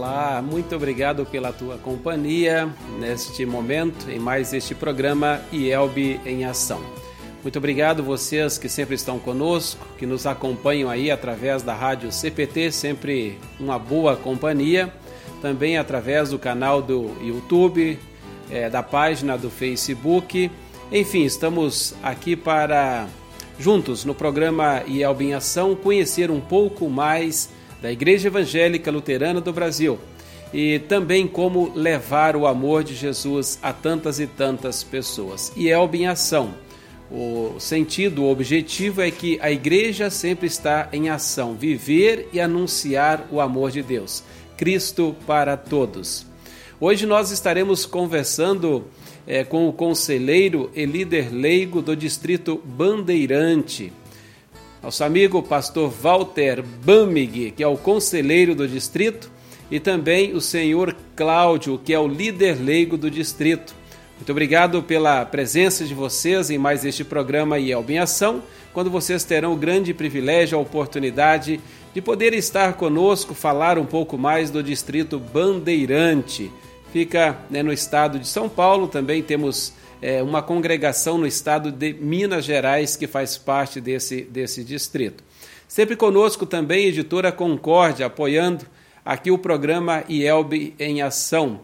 Olá, muito obrigado pela tua companhia neste momento, em mais este programa IELB em Ação. Muito obrigado vocês que sempre estão conosco, que nos acompanham aí através da rádio CPT, sempre uma boa companhia. Também através do canal do YouTube, é, da página do Facebook. Enfim, estamos aqui para, juntos no programa IELB em Ação, conhecer um pouco mais da Igreja Evangélica Luterana do Brasil e também como levar o amor de Jesus a tantas e tantas pessoas. IELB em Ação o sentido, o objetivo é que a igreja sempre está em ação, viver e anunciar o amor de Deus. Cristo para todos. Hoje nós estaremos conversando é, com o conselheiro e líder leigo do distrito Bandeirante, nosso amigo pastor Walter Bamig, que é o conselheiro do distrito, e também o senhor Cláudio, que é o líder leigo do distrito. Muito obrigado pela presença de vocês em mais este programa IELB em Ação, quando vocês terão o grande privilégio, a oportunidade de poder estar conosco, falar um pouco mais do Distrito Bandeirante. Fica né, no estado de São Paulo, também temos é, uma congregação no estado de Minas Gerais que faz parte desse, desse distrito. Sempre conosco também, editora Concórdia, apoiando aqui o programa IELB em Ação.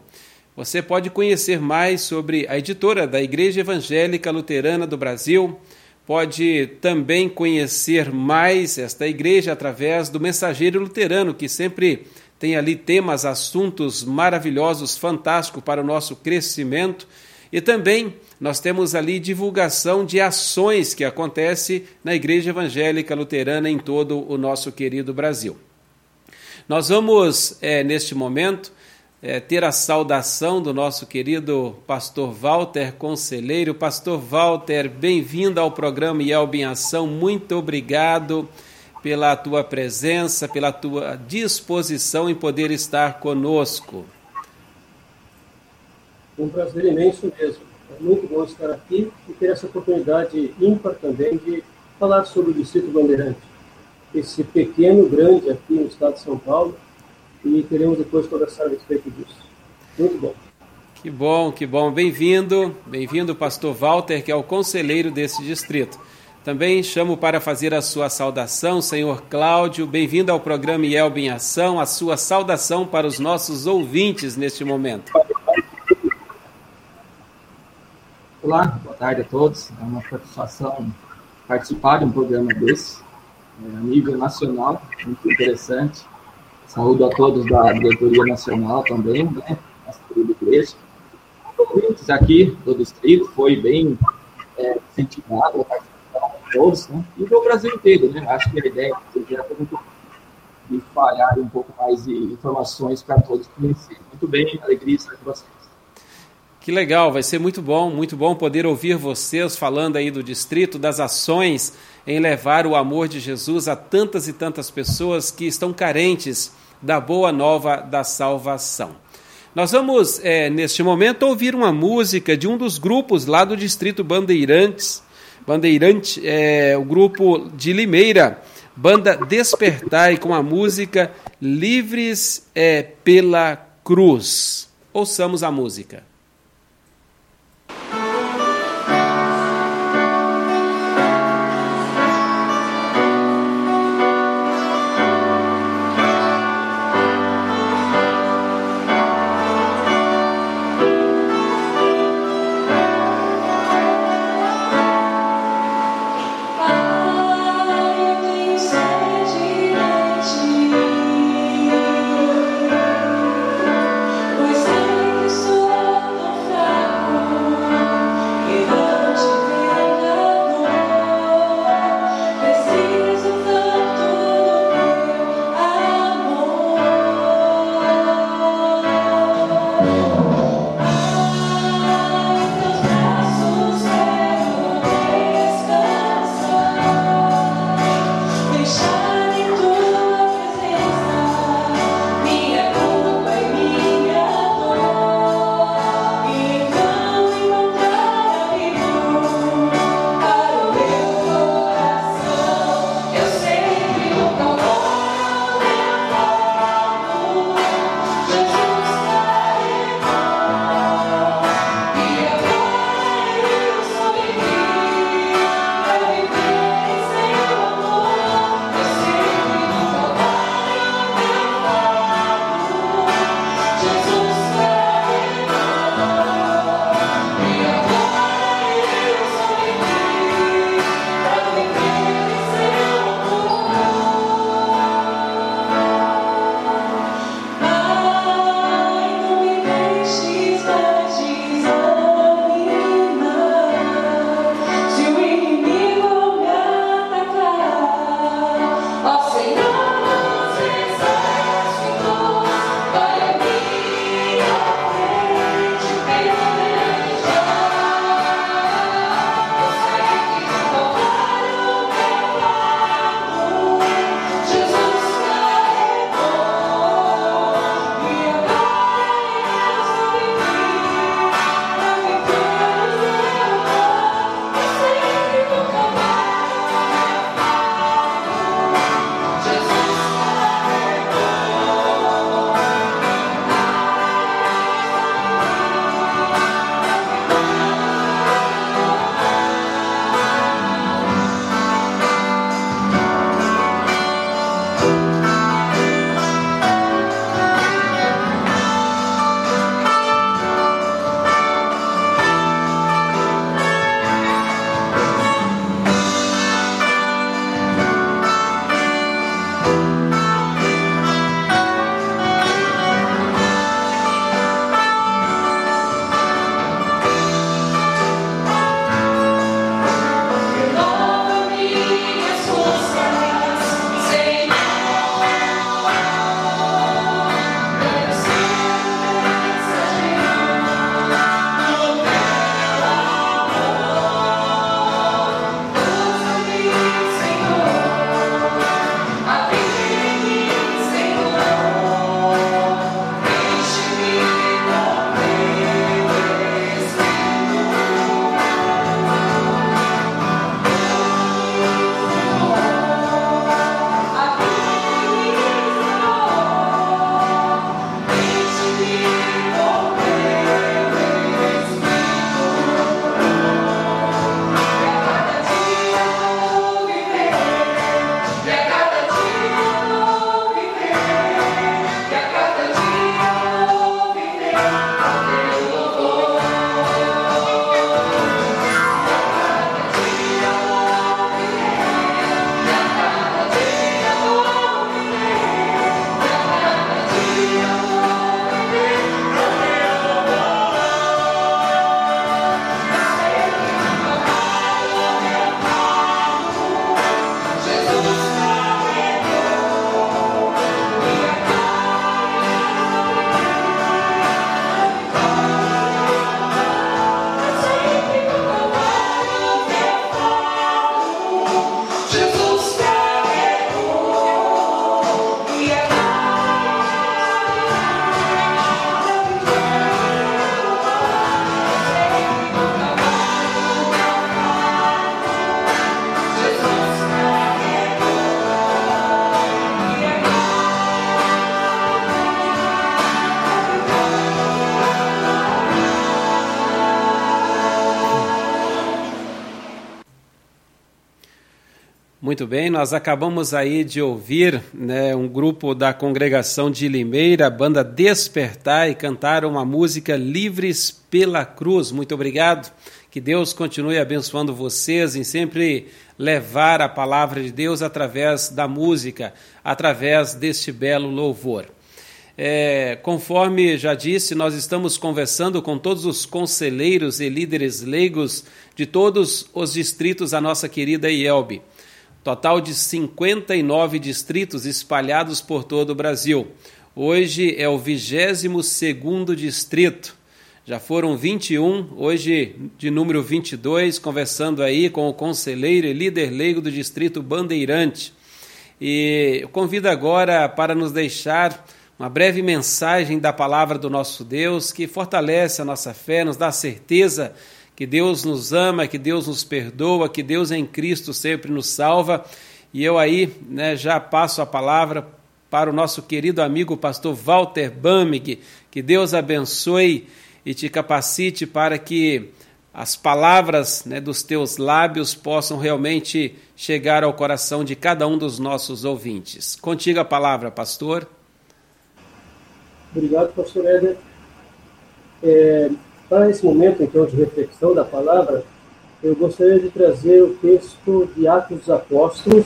Você pode conhecer mais sobre a editora da Igreja Evangélica Luterana do Brasil. Pode também conhecer mais esta igreja através do Mensageiro Luterano, que sempre tem ali temas, assuntos maravilhosos, fantásticos para o nosso crescimento. E também nós temos ali divulgação de ações que acontece na Igreja Evangélica Luterana em todo o nosso querido Brasil. Nós vamos, é, neste momento, é, ter a saudação do nosso querido pastor Walter Conselheiro. Pastor Walter, bem-vindo ao programa Yelb em Ação. Muito obrigado pela tua presença, pela tua disposição em poder estar conosco. Um prazer imenso mesmo. É muito bom estar aqui e ter essa oportunidade ímpar também de falar sobre o Distrito Bandeirante. Esse pequeno, grande aqui no estado de São Paulo, e queremos depois conversar a respeito disso. Muito bom. Que bom, que bom. Bem-vindo, bem-vindo, pastor Walter, que é o conselheiro desse distrito. Também chamo para fazer a sua saudação, senhor Cláudio. Bem-vindo ao programa IELB em Ação, a sua saudação para os nossos ouvintes neste momento. Olá, boa tarde a todos. É uma satisfação participar de um programa desse, é, a nível nacional, muito interessante Saúdo a todos da diretoria nacional também, né? Nossa querida igreja. Ouvintes aqui do distrito, foi bem é, incentivado a participação de todos, né? E do Brasil inteiro, né? Acho que a ideia seja muito de espalhar um pouco mais de informações para todos conhecerem. Muito bem, alegria estar com vocês. Que legal, vai ser muito bom, muito bom poder ouvir vocês falando aí do distrito, das ações em levar o amor de Jesus a tantas e tantas pessoas que estão carentes da boa nova da salvação. Nós vamos, é, neste momento, ouvir uma música de um dos grupos lá do Distrito Bandeirantes, Bandeirante, é, o grupo de Limeira, banda Despertar, com a música Livres é, pela Cruz. Ouçamos a música. Muito bem, nós acabamos aí de ouvir né, um grupo da congregação de Limeira, a banda Despertar, e cantaram uma música Livres pela Cruz. Muito obrigado. Que Deus continue abençoando vocês em sempre levar a palavra de Deus através da música, através deste belo louvor. É, conforme já disse, nós estamos conversando com todos os conselheiros e líderes leigos de todos os distritos da nossa querida IELB total de 59 distritos espalhados por todo o Brasil. Hoje é o 22º distrito. Já foram 21, hoje de número 22, conversando aí com o conselheiro e líder leigo do distrito Bandeirante. E eu convido agora para nos deixar uma breve mensagem da palavra do nosso Deus que fortalece a nossa fé, nos dá certeza que Deus nos ama, que Deus nos perdoa, que Deus em Cristo sempre nos salva. E eu aí né, já passo a palavra para o nosso querido amigo pastor Walter Bamig, que Deus abençoe e te capacite para que as palavras né, dos teus lábios possam realmente chegar ao coração de cada um dos nossos ouvintes. Contigo a palavra, pastor. Obrigado, pastor Éder. É, para esse momento, então, de reflexão da palavra, eu gostaria de trazer o texto de Atos dos Apóstolos,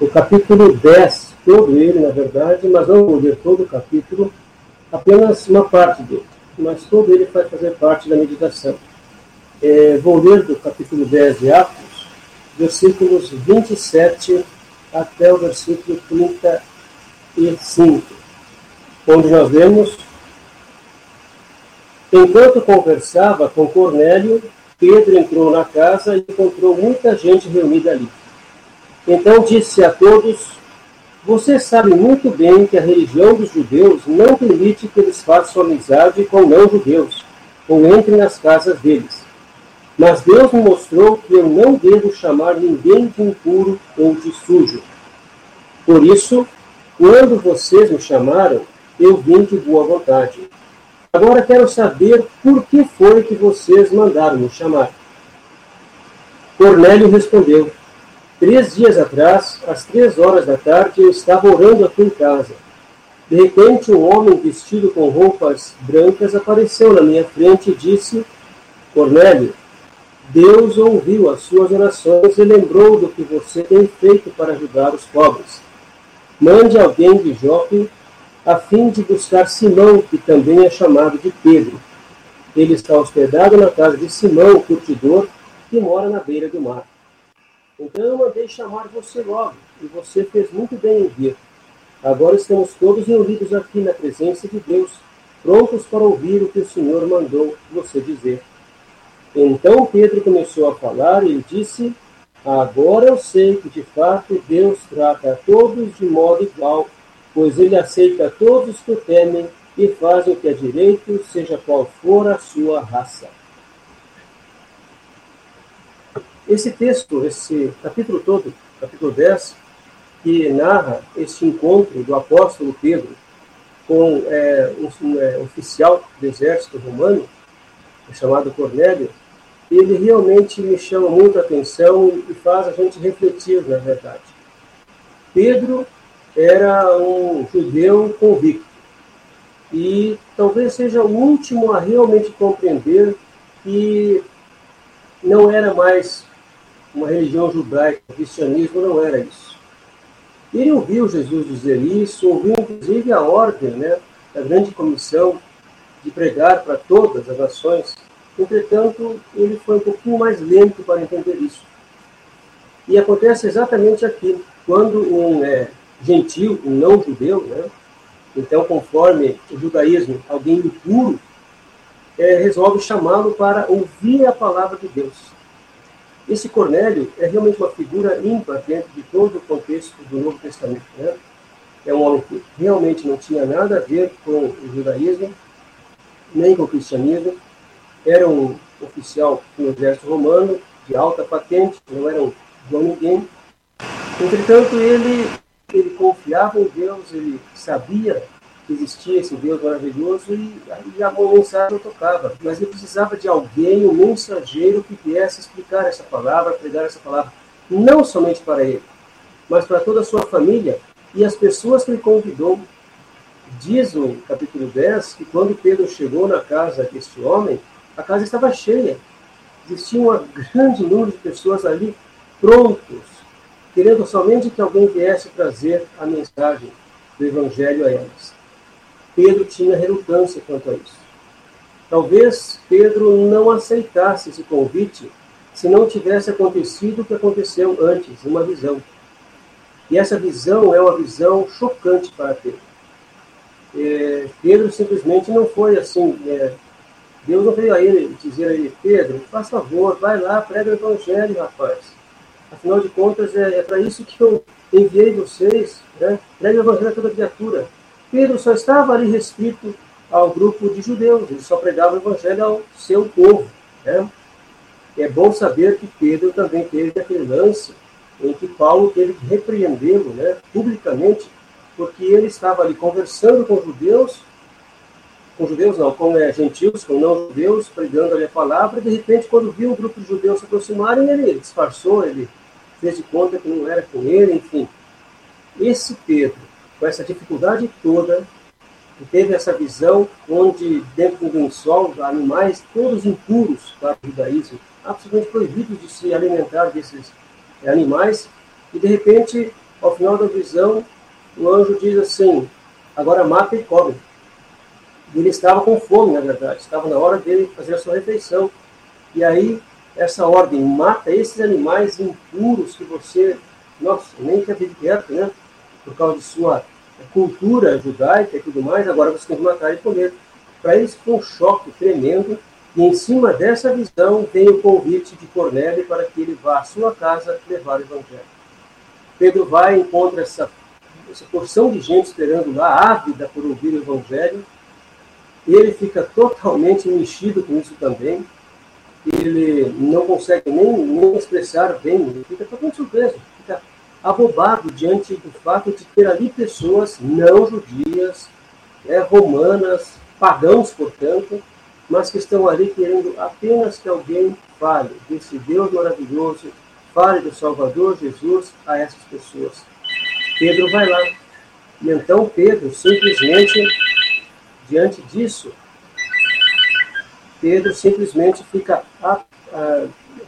o capítulo 10, todo ele, na verdade, mas não vou ler todo o capítulo, apenas uma parte dele, mas todo ele vai fazer parte da meditação. É, vou ler do capítulo 10 de Atos, versículos 27 até o versículo 35, onde nós vemos Enquanto conversava com Cornélio, Pedro entrou na casa e encontrou muita gente reunida ali. Então disse a todos: Vocês sabem muito bem que a religião dos judeus não permite que eles façam amizade com não-judeus ou entrem nas casas deles. Mas Deus me mostrou que eu não devo chamar ninguém de impuro ou de sujo. Por isso, quando vocês me chamaram, eu vim de boa vontade. Agora quero saber por que foi que vocês mandaram me chamar. Cornélio respondeu: Três dias atrás, às três horas da tarde, eu estava orando aqui em casa. De repente, um homem vestido com roupas brancas apareceu na minha frente e disse: Cornélio, Deus ouviu as suas orações e lembrou do que você tem feito para ajudar os pobres. Mande alguém de Jope a fim de buscar Simão, que também é chamado de Pedro. Ele está hospedado na casa de Simão, o curtidor, que mora na beira do mar. Então eu mandei chamar você logo, e você fez muito bem em vir. Agora estamos todos reunidos aqui na presença de Deus, prontos para ouvir o que o Senhor mandou você dizer. Então Pedro começou a falar e disse: Agora eu sei que de fato Deus trata a todos de modo igual pois ele aceita todos que o temem e faz o que é direito, seja qual for a sua raça. Esse texto, esse capítulo todo, capítulo 10, que narra este encontro do apóstolo Pedro com é, um, é, oficial do exército romano, chamado Cornélio, ele realmente me chama muito a atenção e faz a gente refletir, na verdade. Pedro era um judeu convicto. E talvez seja o último a realmente compreender que não era mais uma religião judaica, o cristianismo não era isso. Ele ouviu Jesus dizer isso, ouviu inclusive a ordem né, da grande comissão de pregar para todas as nações. Entretanto, ele foi um pouquinho mais lento para entender isso. E acontece exatamente aqui, quando um é, gentil, um não judeu, né? Então, conforme o judaísmo, alguém impuro, é, resolve chamá-lo para ouvir a palavra de Deus. Esse Cornélio é realmente uma figura ímpar dentro de todo o contexto do Novo Testamento. Né? É um homem que realmente não tinha nada a ver com o judaísmo, nem com o cristianismo. Era um oficial do exército romano, de alta patente, não era um bom ninguém. Entretanto, ele ele confiava em Deus, ele sabia que existia esse Deus maravilhoso e, e a mensagem tocava. Mas ele precisava de alguém, um mensageiro, que viesse explicar essa palavra, pregar essa palavra. não somente para ele, mas para toda a sua família e as pessoas que ele convidou. Diz o capítulo 10 que quando Pedro chegou na casa deste homem, a casa estava cheia. Existia um grande número de pessoas ali prontos, querendo somente que alguém viesse trazer a mensagem do Evangelho a elas. Pedro tinha relutância quanto a isso. Talvez Pedro não aceitasse esse convite se não tivesse acontecido o que aconteceu antes, uma visão. E essa visão é uma visão chocante para Pedro. É, Pedro simplesmente não foi assim. É, Deus não veio a ele dizer a ele, Pedro, faz favor, vai lá, prega o evangelho, rapaz. Afinal de contas, é, é para isso que eu enviei vocês, né? Prega o evangelho a toda criatura. Pedro só estava ali restrito ao grupo de judeus, ele só pregava o evangelho ao seu povo. Né? É bom saber que Pedro também teve aquele lance em que Paulo teve que repreendê-lo né, publicamente, porque ele estava ali conversando com judeus, com judeus não, com é, gentios, com não judeus, pregando ali a palavra, e de repente, quando viu o grupo de judeus se aproximarem, ele disfarçou, ele fez de conta que não era com ele, enfim. Esse Pedro, com essa dificuldade toda, teve essa visão onde, dentro do sol, animais todos impuros para o judaísmo, absolutamente proibidos de se alimentar desses animais, e de repente, ao final da visão, o anjo diz assim: agora mata e come. Ele estava com fome, na verdade, estava na hora dele fazer a sua refeição. E aí, essa ordem, mata esses animais impuros que você, nossa, nem quer vir perto, né? Por causa de sua cultura judaica e tudo mais, agora você tem que matar e comer. Para eles foi um choque tremendo e em cima dessa visão vem o convite de Cornélio para que ele vá à sua casa levar o evangelho. Pedro vai e encontra essa, essa porção de gente esperando lá, ávida por ouvir o evangelho. Ele fica totalmente mexido com isso também. Ele não consegue nem, nem expressar bem, fica totalmente surpreso, fica abobado diante do fato de ter ali pessoas não judias, né, romanas, pagãos, portanto, mas que estão ali querendo apenas que alguém fale desse Deus maravilhoso, fale do Salvador Jesus a essas pessoas. Pedro vai lá. E então Pedro simplesmente, diante disso, Pedro simplesmente fica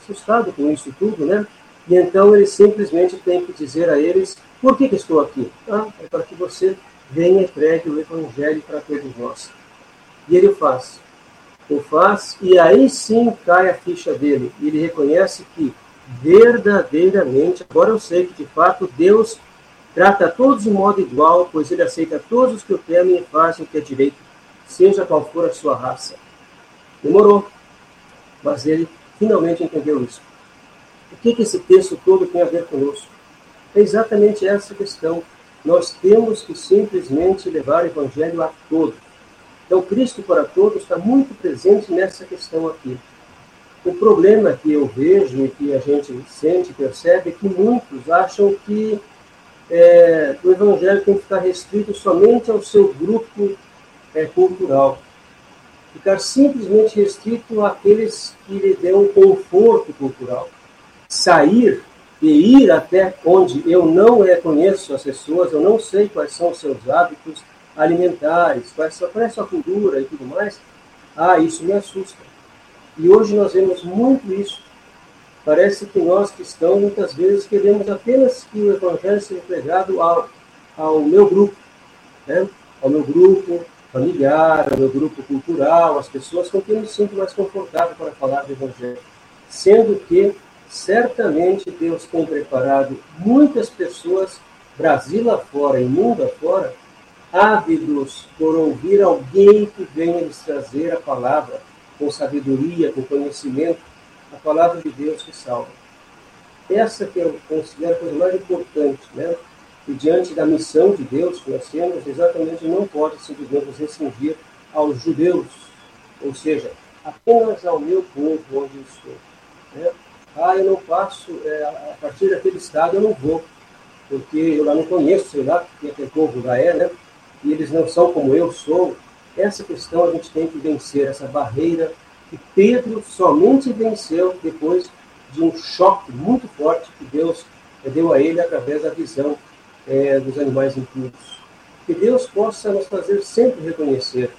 assustado com isso tudo, né? E então ele simplesmente tem que dizer a eles: por que, que estou aqui? Ah, é para que você venha e pregue o Evangelho para todos nós. E ele faz o faz, e aí sim cai a ficha dele. Ele reconhece que verdadeiramente, agora eu sei que de fato Deus trata todos de modo igual, pois ele aceita todos os que o temem e fazem o que é direito, seja qual for a sua raça. Demorou, mas ele finalmente entendeu isso. O que, que esse texto todo tem a ver conosco? É exatamente essa questão. Nós temos que simplesmente levar o evangelho a todos então, Cristo para todos está muito presente nessa questão aqui. O problema que eu vejo e que a gente sente, percebe, é que muitos acham que é, o Evangelho tem que ficar restrito somente ao seu grupo é, cultural. Ficar simplesmente restrito àqueles que lhe dão conforto cultural. Sair e ir até onde eu não é, conheço as pessoas, eu não sei quais são os seus hábitos, alimentares, qual é a sua cultura e tudo mais, ah, isso me assusta. E hoje nós vemos muito isso. Parece que nós cristãos muitas vezes queremos apenas que o evangelho seja pregado ao, ao meu grupo, né? ao meu grupo familiar, ao meu grupo cultural, às pessoas com quem eu me sinto mais confortável para falar do evangelho. Sendo que certamente Deus tem preparado muitas pessoas, Brasil afora e mundo afora, ávidos por ouvir alguém que venha lhes trazer a palavra com sabedoria, com conhecimento, a palavra de Deus que salva. Essa que eu considero a coisa mais importante, né? E diante da missão de Deus que nós temos, exatamente não pode simplesmente restringir aos judeus, ou seja, apenas ao meu povo onde eu estou. Né? Ah, eu não passo, é, a partir daquele estado eu não vou, porque eu lá não conheço, sei lá, que aquele povo lá é, né? e eles não são como eu sou, essa questão a gente tem que vencer, essa barreira que Pedro somente venceu depois de um choque muito forte que Deus deu a ele através da visão é, dos animais impuros. Que Deus possa nos fazer sempre reconhecer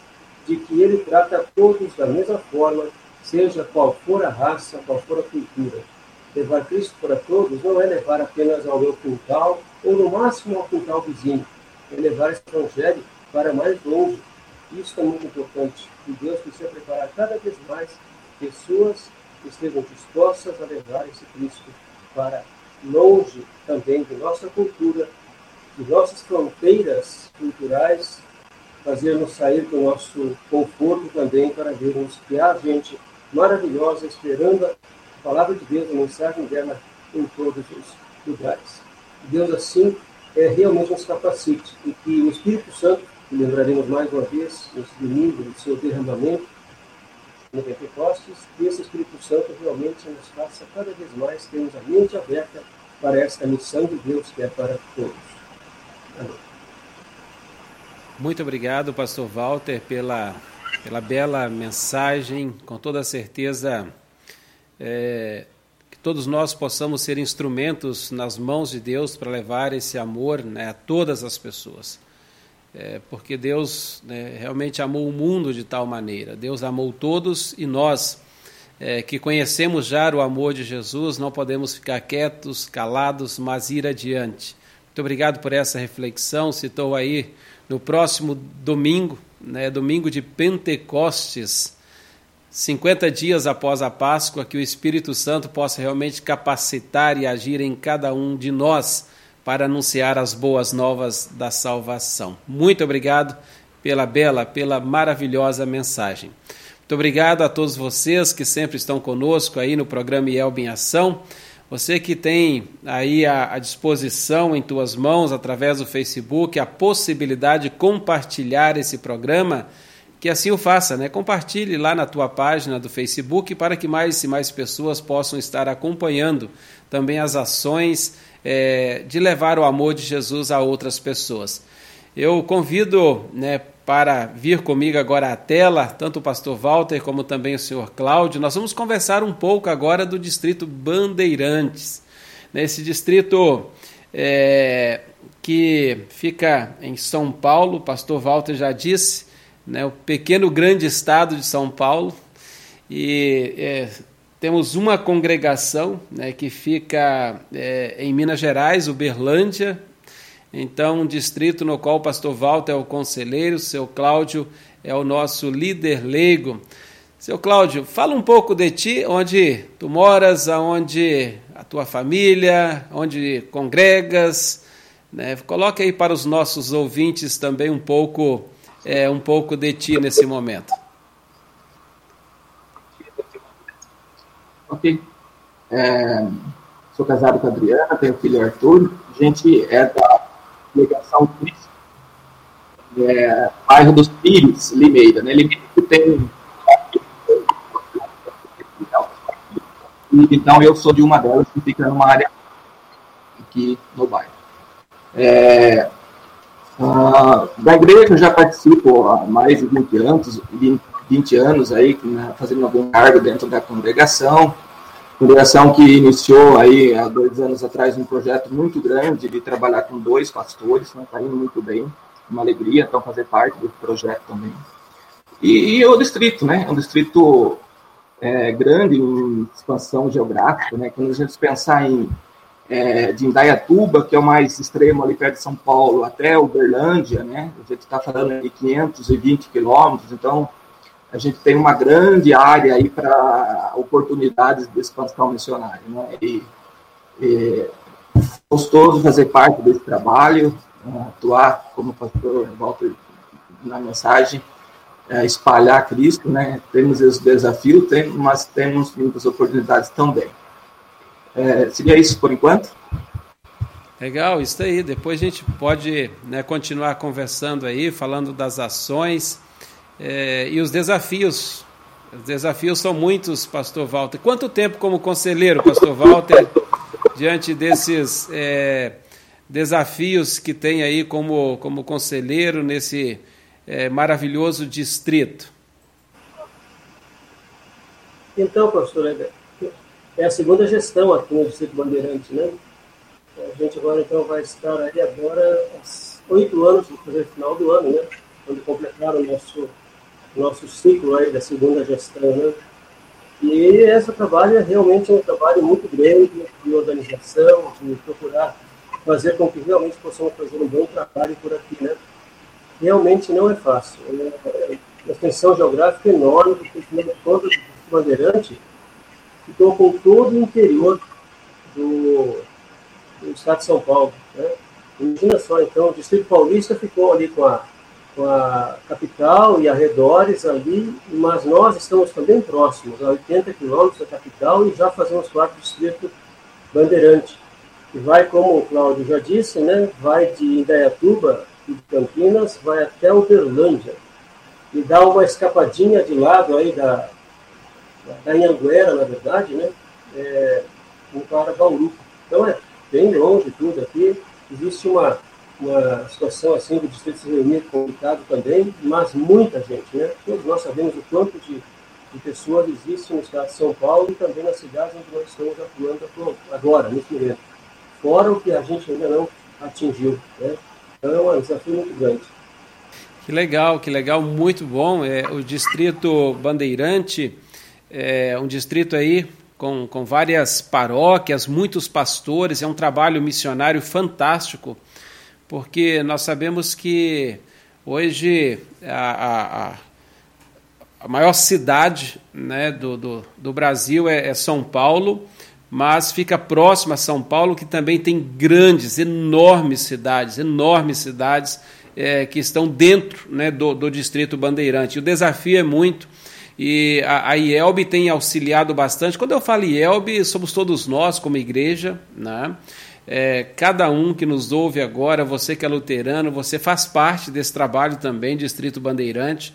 de que Ele trata todos da mesma forma, seja qual for a raça, qual for a cultura. Levar Cristo para todos não é levar apenas ao meu quintal, ou no máximo ao quintal vizinho, é levar esse Evangelho para mais longe. Isso é muito importante. E Deus precisa preparar cada vez mais pessoas que estejam dispostas a levar esse Cristo para longe também de nossa cultura, nossas fronteiras culturais, fazermos sair do nosso conforto também para vermos que há gente maravilhosa esperando a palavra de Deus, a mensagem dela em todos os lugares. Deus assim é, realmente nos capacite e que o Espírito Santo, que lembraremos mais uma vez nesse domingo do seu derramamento no Pentecostes, que esse Espírito Santo realmente nos faça cada vez mais termos a mente aberta para esta missão de Deus que é para todos. Muito obrigado, pastor Walter, pela, pela bela mensagem. Com toda certeza, é, que todos nós possamos ser instrumentos nas mãos de Deus para levar esse amor né, a todas as pessoas. É, porque Deus né, realmente amou o mundo de tal maneira. Deus amou todos e nós, é, que conhecemos já o amor de Jesus, não podemos ficar quietos, calados, mas ir adiante. Muito obrigado por essa reflexão. Citou aí no próximo domingo, né, domingo de Pentecostes, 50 dias após a Páscoa, que o Espírito Santo possa realmente capacitar e agir em cada um de nós para anunciar as boas novas da salvação. Muito obrigado pela bela, pela maravilhosa mensagem. Muito obrigado a todos vocês que sempre estão conosco aí no programa IELB em Ação. Você que tem aí à disposição em tuas mãos, através do Facebook, a possibilidade de compartilhar esse programa, que assim o faça, né? Compartilhe lá na tua página do Facebook para que mais e mais pessoas possam estar acompanhando também as ações é, de levar o amor de Jesus a outras pessoas. Eu convido né, para vir comigo agora à tela, tanto o pastor Walter como também o senhor Cláudio. Nós vamos conversar um pouco agora do distrito Bandeirantes. Nesse distrito é, que fica em São Paulo, o pastor Walter já disse, né, o pequeno grande estado de São Paulo, e é, temos uma congregação né, que fica é, em Minas Gerais, Uberlândia, então um distrito no qual o pastor Walter é o conselheiro, o seu Cláudio é o nosso líder leigo. Seu Cláudio, fala um pouco de ti, onde tu moras, aonde a tua família, onde congregas, né? Coloque aí para os nossos ouvintes também um pouco é, um pouco de ti nesse momento. Ok. É, sou casado com a Adriana, tenho filho Arthur. A gente é da delegação Cristo, é, bairro dos Pires, Limeira. Né? Limeira tem. Então, eu sou de uma delas que fica numa área aqui no bairro. É, Uh, da igreja eu já participo há mais de 20 anos, 20, 20 anos aí, né, fazendo algum cargo dentro da congregação. Congregação que iniciou aí há dois anos atrás um projeto muito grande de trabalhar com dois pastores, está né, tá indo muito bem, uma alegria então fazer parte do projeto também. E, e o distrito, né, é um distrito é, grande em expansão geográfica, né, quando a gente pensar em é, de Indaiatuba, que é o mais extremo ali perto de São Paulo, até Uberlândia, né? A gente está falando de 520 quilômetros, então a gente tem uma grande área aí para oportunidades de expansão missionária, né? E, e gostoso fazer parte desse trabalho, né? atuar como pastor Walter na mensagem, é, espalhar Cristo, né? Temos esse desafio, tem, mas temos muitas oportunidades também. É, seria isso por enquanto? Legal, isso aí. Depois a gente pode né, continuar conversando aí, falando das ações é, e os desafios. Os desafios são muitos, Pastor Walter. Quanto tempo como conselheiro, Pastor Walter, diante desses é, desafios que tem aí como, como conselheiro nesse é, maravilhoso distrito? Então, pastor, é a segunda gestão aqui no Distrito Bandeirante, né? A gente agora então vai estar aí agora oito anos, no final do ano, né? Quando completaram o nosso, nosso ciclo aí da segunda gestão, né? E esse trabalho é realmente um trabalho muito grande de organização, de procurar fazer com que realmente possamos fazer um bom trabalho por aqui, né? Realmente não é fácil. É uma extensão geográfica enorme, porque todo o Bandeirante ficou com todo o interior do, do estado de São Paulo. Né? Imagina só, então, o Distrito Paulista ficou ali com a, com a capital e arredores ali, mas nós estamos também próximos, a 80 quilômetros da capital, e já fazemos parte do Distrito Bandeirante. E vai, como o Cláudio já disse, né, vai de Indaiatuba e Campinas, vai até Uberlândia. E dá uma escapadinha de lado aí da, da Anhanguera, na verdade, né, é, para Bauru. Então é bem longe tudo aqui. Existe uma, uma situação assim do Distrito se reunir complicado também, mas muita gente, né? Todos nós sabemos o quanto de, de pessoas existe no estado de São Paulo e também nas cidades onde nós estamos atuando agora, nesse momento fora o que a gente ainda não atingiu. Né? Então é um desafio muito grande. Que legal, que legal, muito bom. É, o distrito Bandeirante é um distrito aí com, com várias paróquias, muitos pastores, é um trabalho missionário fantástico, porque nós sabemos que hoje a, a, a maior cidade né, do, do, do Brasil é, é São Paulo, mas fica próximo a São Paulo, que também tem grandes, enormes cidades, enormes cidades é, que estão dentro né, do, do Distrito Bandeirante. O desafio é muito e a, IELB tem auxiliado bastante. Quando eu falo IELB, somos todos nós como igreja, né? É, cada um que nos ouve agora, você que é luterano, você faz parte desse trabalho também, Distrito Bandeirante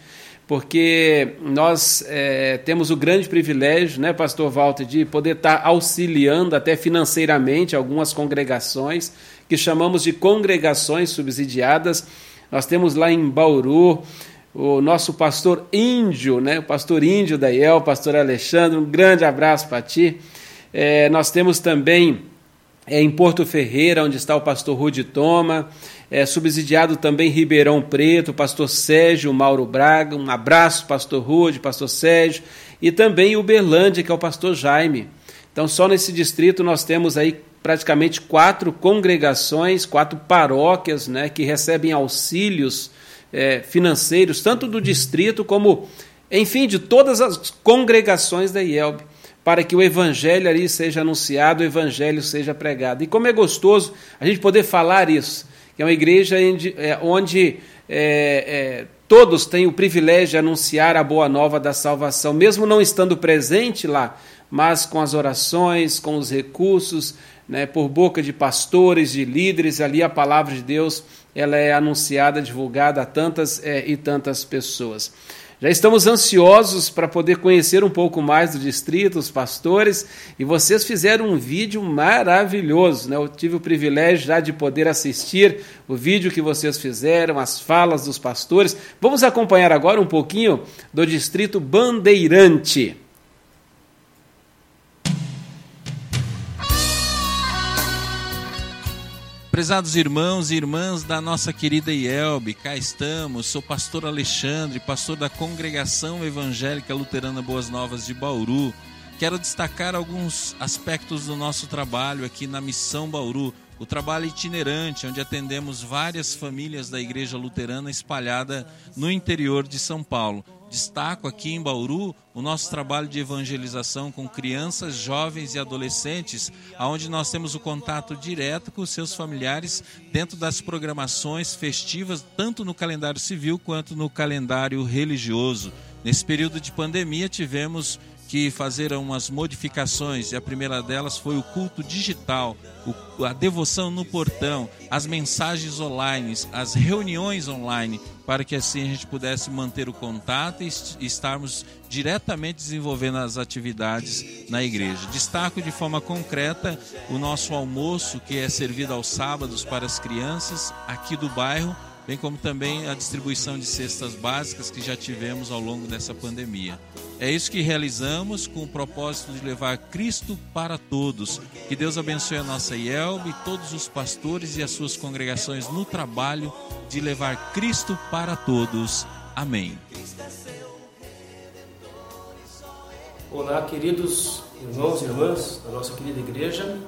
porque nós é, temos o grande privilégio, né, Pastor Walter, de poder estar auxiliando até financeiramente algumas congregações que chamamos de congregações subsidiadas. Nós temos lá em Bauru o nosso pastor índio, né, o pastor índio da pastor Alexandre, um grande abraço para ti. É, nós temos também é, em Porto Ferreira, onde está o pastor Rude Toma. É, subsidiado também Ribeirão Preto, pastor Sérgio Mauro Braga, um abraço, pastor Rude, pastor Sérgio, e também Uberlândia, que é o pastor Jaime. Então, só nesse distrito nós temos aí praticamente quatro congregações, quatro paróquias, né, que recebem auxílios é, financeiros, tanto do distrito como, enfim, de todas as congregações da IELB, para que o evangelho ali seja anunciado, o evangelho seja pregado. E como é gostoso a gente poder falar isso, que é uma igreja é, onde é, é, todos têm o privilégio de anunciar a boa nova da salvação, mesmo não estando presente lá, mas com as orações, com os recursos, né, por boca de pastores, de líderes, ali a palavra de Deus ela é anunciada, divulgada a tantas é, e tantas pessoas. Já estamos ansiosos para poder conhecer um pouco mais do distrito, os pastores, e vocês fizeram um vídeo maravilhoso. Né? Eu tive o privilégio já de poder assistir o vídeo que vocês fizeram, as falas dos pastores. Vamos acompanhar agora um pouquinho do distrito Bandeirante. Prezados irmãos e irmãs da nossa querida IELB, cá estamos. Sou pastor Alexandre, pastor da Congregação Evangélica Luterana Boas Novas de Bauru. Quero destacar alguns aspectos do nosso trabalho aqui na Missão Bauru, o trabalho itinerante, onde atendemos várias famílias da Igreja Luterana espalhada no interior de São Paulo. Destaco aqui em Bauru o nosso trabalho de evangelização com crianças, jovens e adolescentes, onde nós temos o contato direto com os seus familiares dentro das programações festivas, tanto no calendário civil quanto no calendário religioso. Nesse período de pandemia, tivemos que fazer umas modificações, e a primeira delas foi o culto digital, o, a devoção no portão, as mensagens online, as reuniões online, para que assim a gente pudesse manter o contato e estarmos diretamente desenvolvendo as atividades na igreja. Destaco de forma concreta o nosso almoço, que é servido aos sábados para as crianças aqui do bairro, bem como também a distribuição de cestas básicas que já tivemos ao longo dessa pandemia. É isso que realizamos com o propósito de levar Cristo para todos. Que Deus abençoe a nossa IELB, todos os pastores e as suas congregações no trabalho de levar Cristo para todos. Amém. Olá, queridos irmãos e irmãs da nossa querida igreja.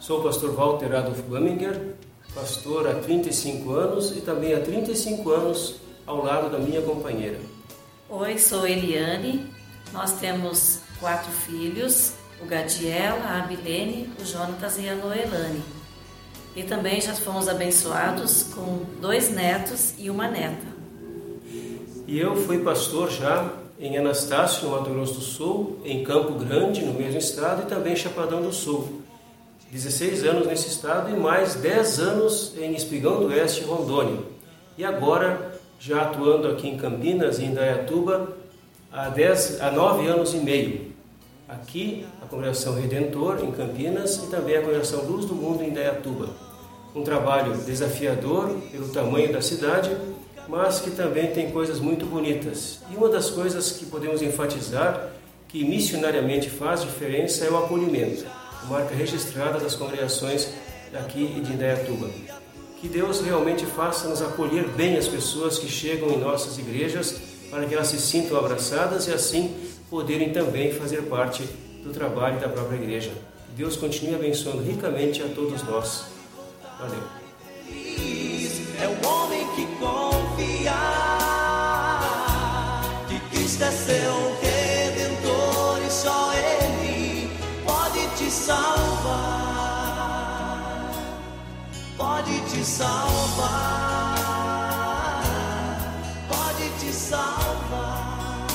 Sou o pastor Walter Adolf Baminger, pastor há 35 anos e também há 35 anos ao lado da minha companheira. Oi, sou Eliane, nós temos quatro filhos, o Gadiel, a Abilene, o Jonatas e a Noelane. E também já fomos abençoados com dois netos e uma neta. E eu fui pastor já em Anastácio, no Mato Grosso do Sul, em Campo Grande, no mesmo estado, e também em Chapadão do Sul. 16 anos nesse estado e mais 10 anos em Espigão do Oeste, Rondônia. E agora, já atuando aqui em Campinas em Dayatuba, há, dez, há nove anos e meio. Aqui, a Congregação Redentor, em Campinas, e também a Congregação Luz do Mundo, em Dayatuba. Um trabalho desafiador pelo tamanho da cidade, mas que também tem coisas muito bonitas. E uma das coisas que podemos enfatizar, que missionariamente faz diferença, é o acolhimento, marca registrada das congregações aqui de Indaiatuba. Que Deus realmente faça nos acolher bem as pessoas que chegam em nossas igrejas para que elas se sintam abraçadas e assim poderem também fazer parte do trabalho da própria igreja. Que Deus continue abençoando ricamente a todos nós. Valeu. É o homem que confia que Cristo é seu Pode te salvar.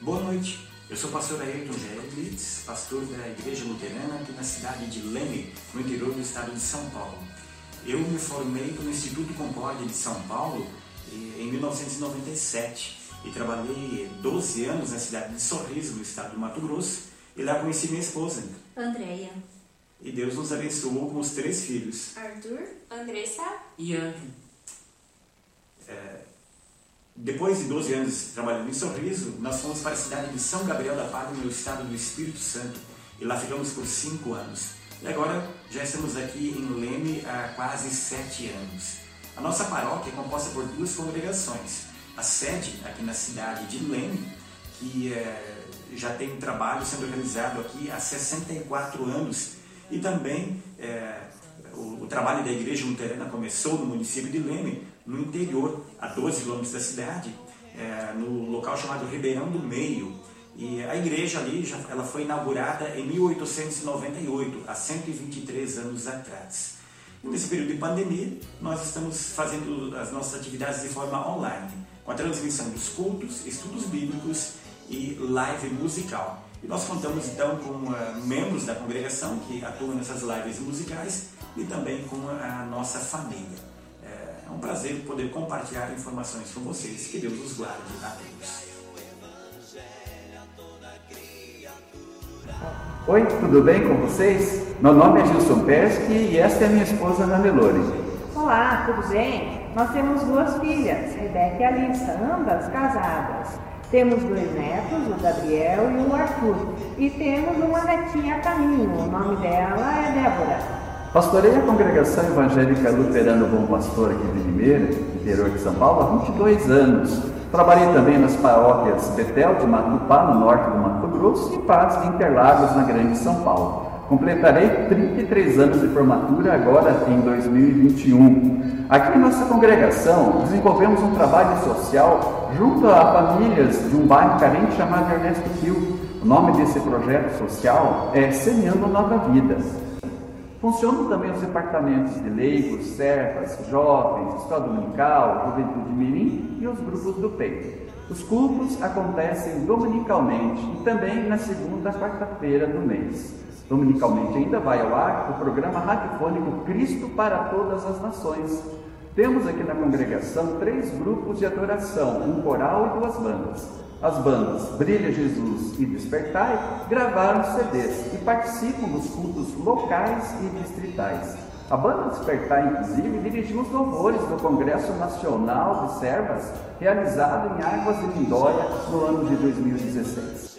Boa noite, eu sou o pastor Ayrton Gerlitz, pastor da Igreja Luterana aqui na cidade de Leme, no interior do estado de São Paulo. Eu me formei pelo Instituto Concórdia de São Paulo em 1997 e trabalhei 12 anos na cidade de Sorriso, no estado do Mato Grosso, e lá conheci minha esposa. Andréia. E Deus nos abençoou com os três filhos. Arthur, Andressa e Anne. É, depois de 12 anos trabalhando em Sorriso, nós fomos para a cidade de São Gabriel da Pádua, no estado do Espírito Santo, e lá ficamos por 5 anos. E agora já estamos aqui em Leme há quase 7 anos. A nossa paróquia é composta por duas congregações. A sede aqui na cidade de Leme, que é, já tem trabalho sendo realizado aqui há 64 anos, e também é, o, o trabalho da Igreja Luterana começou no município de Leme, no interior, a 12 quilômetros da cidade, é, no local chamado Ribeirão do Meio. E a igreja ali já, ela foi inaugurada em 1898, há 123 anos atrás. E nesse período de pandemia, nós estamos fazendo as nossas atividades de forma online, com a transmissão dos cultos, estudos bíblicos e live musical. E nós contamos então com uh, membros da congregação que atuam nessas lives musicais e também com a nossa família. É um prazer poder compartilhar informações com vocês. Que Deus os guarde a todos. Oi, tudo bem com vocês? Meu nome é Gilson Pesky e esta é minha esposa Ranelore. Olá, tudo bem? Nós temos duas filhas, Rebeca e Alissa, ambas casadas. Temos dois netos, o Gabriel e o Arthur. E temos uma netinha a caminho, o nome dela é Débora. Pastorei a congregação evangélica luterana Bom Pastor aqui de Limeira, interior de São Paulo, há 22 anos. Trabalhei também nas paróquias Betel de Matupá, no norte do Mato Grosso, e Paz de Interlagos, na Grande São Paulo. Completarei 33 anos de formatura agora em 2021. Aqui em nossa congregação, desenvolvemos um trabalho social junto a famílias de um bairro carente chamado Ernesto Rio. O nome desse projeto social é Semeando Nova Vida. Funcionam também os departamentos de leigos, servas, jovens, escola dominical, juventude mirim e os grupos do peito. Os cultos acontecem dominicalmente e também na segunda quarta-feira do mês. Dominicalmente ainda vai ao ar o programa radiofônico Cristo para Todas as Nações. Temos aqui na congregação três grupos de adoração, um coral e duas bandas. As bandas Brilha Jesus e Despertai gravaram CDs e participam dos cultos locais e distritais. A banda Despertar, inclusive, dirigimos louvores do Congresso Nacional de Servas, realizado em Águas de Lindóia no ano de 2016.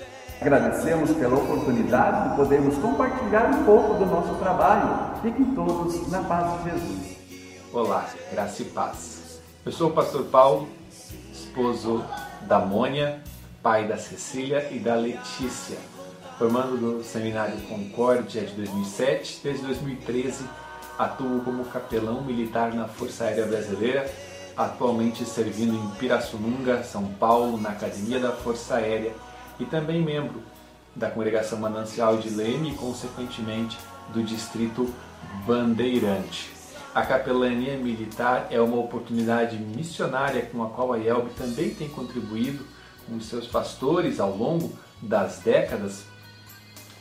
Agradecemos pela oportunidade de podermos compartilhar um pouco do nosso trabalho. Fiquem todos na paz de Jesus. Olá, graça e paz. Eu sou o pastor Paulo, esposo da Mônia, pai da Cecília e da Letícia, formando do Seminário Concórdia de 2007. Desde 2013, atuo como capelão militar na Força Aérea Brasileira, atualmente servindo em Pirassununga, São Paulo, na Academia da Força Aérea e também membro da Congregação Manancial de Leme e, consequentemente, do Distrito Bandeirante. A capelania militar é uma oportunidade missionária com a qual a IELB também tem contribuído com seus pastores ao longo das décadas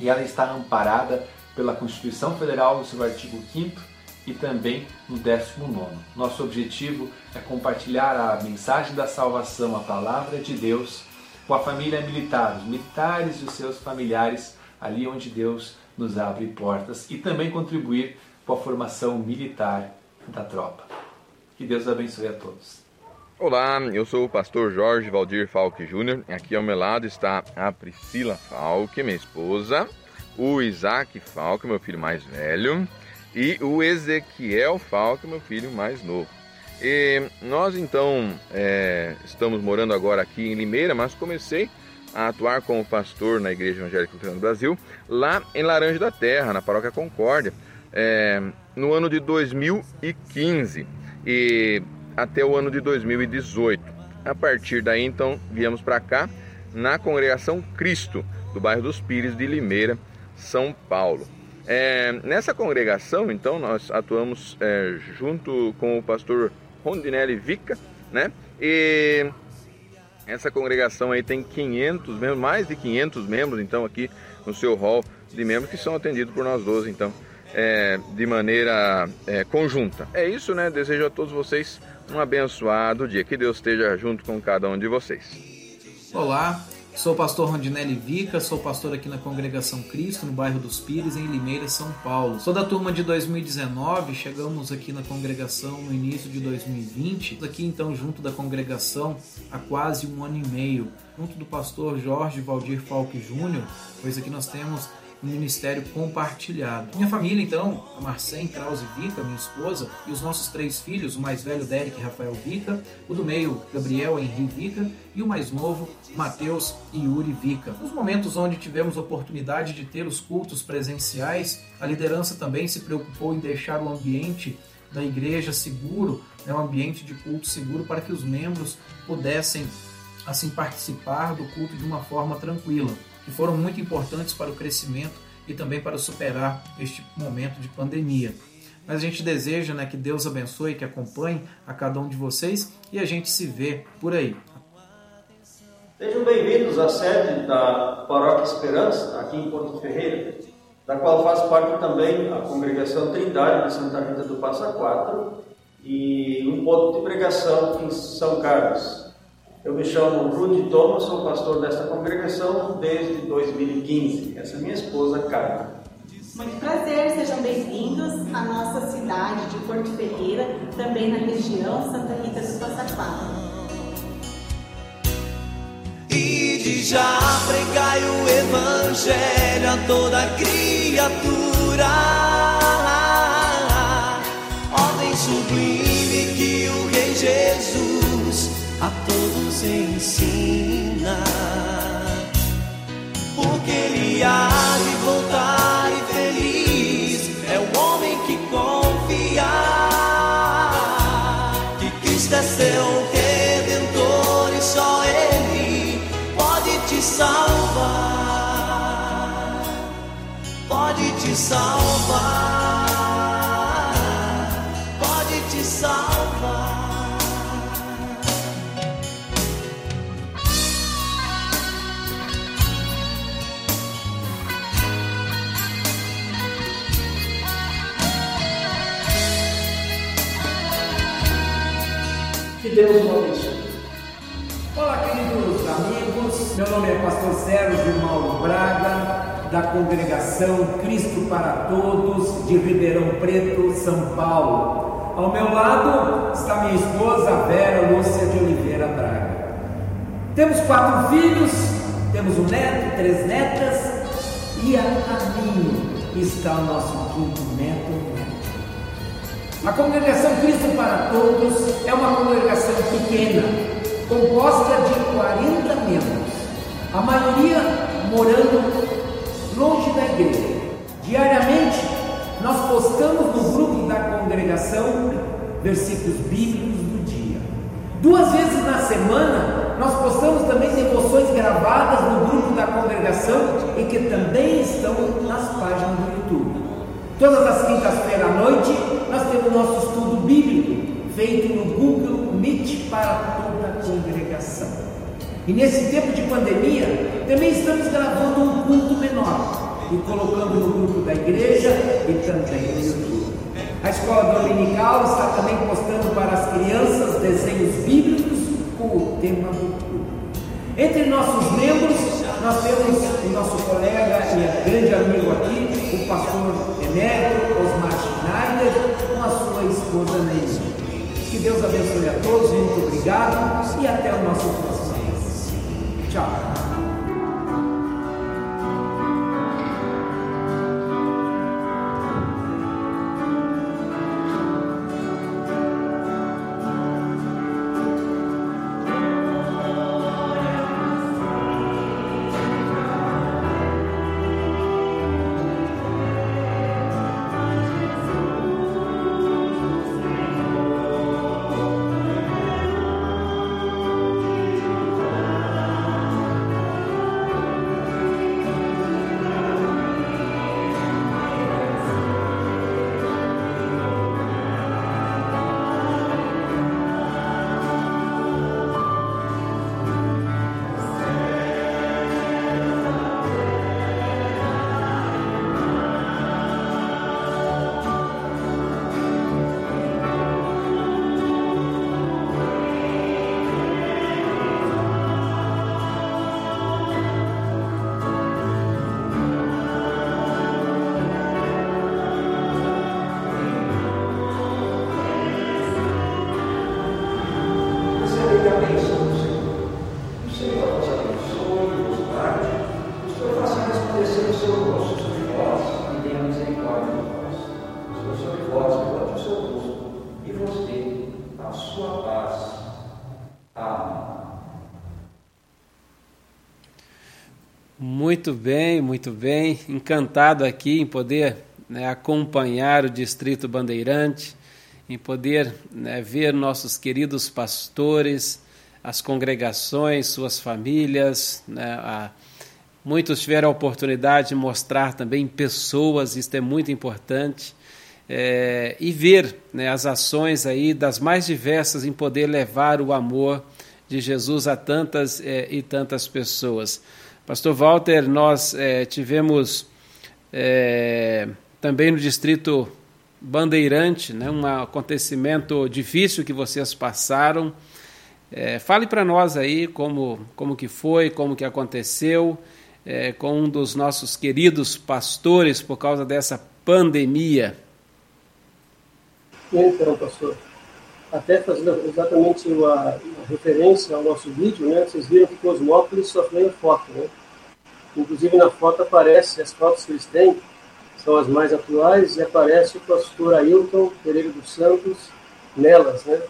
e ela está amparada pela Constituição Federal no seu artigo 5 e também no 19. Nosso objetivo é compartilhar a mensagem da salvação, a palavra de Deus, com a família militar, os militares e os seus familiares, ali onde Deus nos abre portas, e também contribuir com a formação militar da tropa. Que Deus abençoe a todos. Olá, eu sou o pastor Jorge Valdir Falque Júnior. Aqui ao meu lado está a Priscila Falque, minha esposa, o Isaac Falque, meu filho mais velho, e o Ezequiel Falque, meu filho mais novo. E nós então é, estamos morando agora aqui em Limeira, mas comecei a atuar como pastor na Igreja Evangélica Luterana do Brasil, lá em Laranja da Terra, na Paróquia Concórdia, é, no ano de 2015 e até o ano de 2018. A partir daí, então, viemos para cá na Congregação Cristo, do bairro dos Pires de Limeira, São Paulo. É, nessa congregação, então, nós atuamos é, junto com o pastor Rondinelli Vica, né? E essa congregação aí tem 500 membros, mais de 500 membros, então, aqui no seu hall de membros que são atendidos por nós 12, então, é, de maneira é, conjunta. É isso, né? Desejo a todos vocês um abençoado dia. Que Deus esteja junto com cada um de vocês. Olá, Sou pastor Rondinelli Vica, sou pastor aqui na Congregação Cristo, no bairro dos Pires, em Limeira, São Paulo. Sou da turma de 2019, chegamos aqui na congregação no início de 2020. Aqui então junto da congregação há quase um ano e meio, junto do pastor Jorge Valdir Falque Júnior, pois aqui nós temos um ministério compartilhado. Minha família, então, a Marcém Krause Vica, minha esposa, e os nossos três filhos, o mais velho Derek Rafael Vica, o do meio Gabriel Henri Vica e o mais novo Mateus e Yuri Vica. Nos momentos onde tivemos oportunidade de ter os cultos presenciais, a liderança também se preocupou em deixar o ambiente da igreja seguro, né, um ambiente de culto seguro para que os membros pudessem assim participar do culto de uma forma tranquila que foram muito importantes para o crescimento e também para superar este momento de pandemia. Mas a gente deseja né, que Deus abençoe, que acompanhe a cada um de vocês e a gente se vê por aí. Sejam bem-vindos à sede da Paróquia Esperança, aqui em Porto Ferreira, da qual faz parte também a congregação Trindade de Santa Rita do Passa Quatro e um ponto de pregação em São Carlos. Eu me chamo Rudy Thomas, sou pastor desta congregação desde 2015. Essa é minha esposa, Carla. Muito prazer, sejam bem-vindos à nossa cidade de Porto Ferreira, também na região Santa Rita do Passa Quatro. E de já pregai o evangelho a toda criatura. Ordem sublime que o Rei Jesus a todos ensina. Porque ele há de voltar e feliz é o homem que confia que Cristo é seu redentor e só ele pode te salvar. Pode te salvar. Deus o abençoe. Olá, queridos amigos. Meu nome é Pastor Sérgio Mauro Braga. da congregação Cristo para Todos de Ribeirão Preto, São Paulo. Ao meu lado está minha esposa Vera Lúcia de Oliveira Braga. Temos quatro filhos, temos um neto, três netas e a caminho está o nosso quinto neto. A congregação Cristo para Todos é uma congregação pequena, composta de 40 membros, a maioria morando longe da igreja. Diariamente, nós postamos no grupo da congregação versículos bíblicos do dia. Duas vezes na semana, nós postamos também devoções gravadas no grupo da congregação e que também estão nas páginas do YouTube. Todas as quintas-feiras à noite, nós temos nosso estudo bíblico feito no Google Meet para toda a congregação. E nesse tempo de pandemia, também estamos gravando um culto menor e colocando no grupo da igreja e também no YouTube. A escola dominical está também postando para as crianças desenhos bíblicos com o tema do culto. Entre nossos membros, nós temos o nosso colega e grande amigo aqui, o pastor emérito Osmar Schneider, com a sua esposa Neide. Que Deus abençoe a todos, muito obrigado e até o nosso próximo. Tchau. Muito bem, muito bem. Encantado aqui em poder né, acompanhar o Distrito Bandeirante, em poder né, ver nossos queridos pastores, as congregações, suas famílias. Né, a, muitos tiveram a oportunidade de mostrar também pessoas, isso é muito importante. É, e ver né, as ações aí das mais diversas em poder levar o amor de Jesus a tantas é, e tantas pessoas. Pastor Walter, nós é, tivemos é, também no distrito Bandeirante, né, um acontecimento difícil que vocês passaram. É, fale para nós aí como, como que foi, como que aconteceu é, com um dos nossos queridos pastores por causa dessa pandemia. Então, pastor, até fazendo exatamente uma, referência ao nosso vídeo, né? Vocês viram que Cosmópolis tem foto, né? Inclusive na foto aparece, as fotos que eles têm são as mais atuais, e aparece o pastor Ailton Pereira dos Santos nelas, né?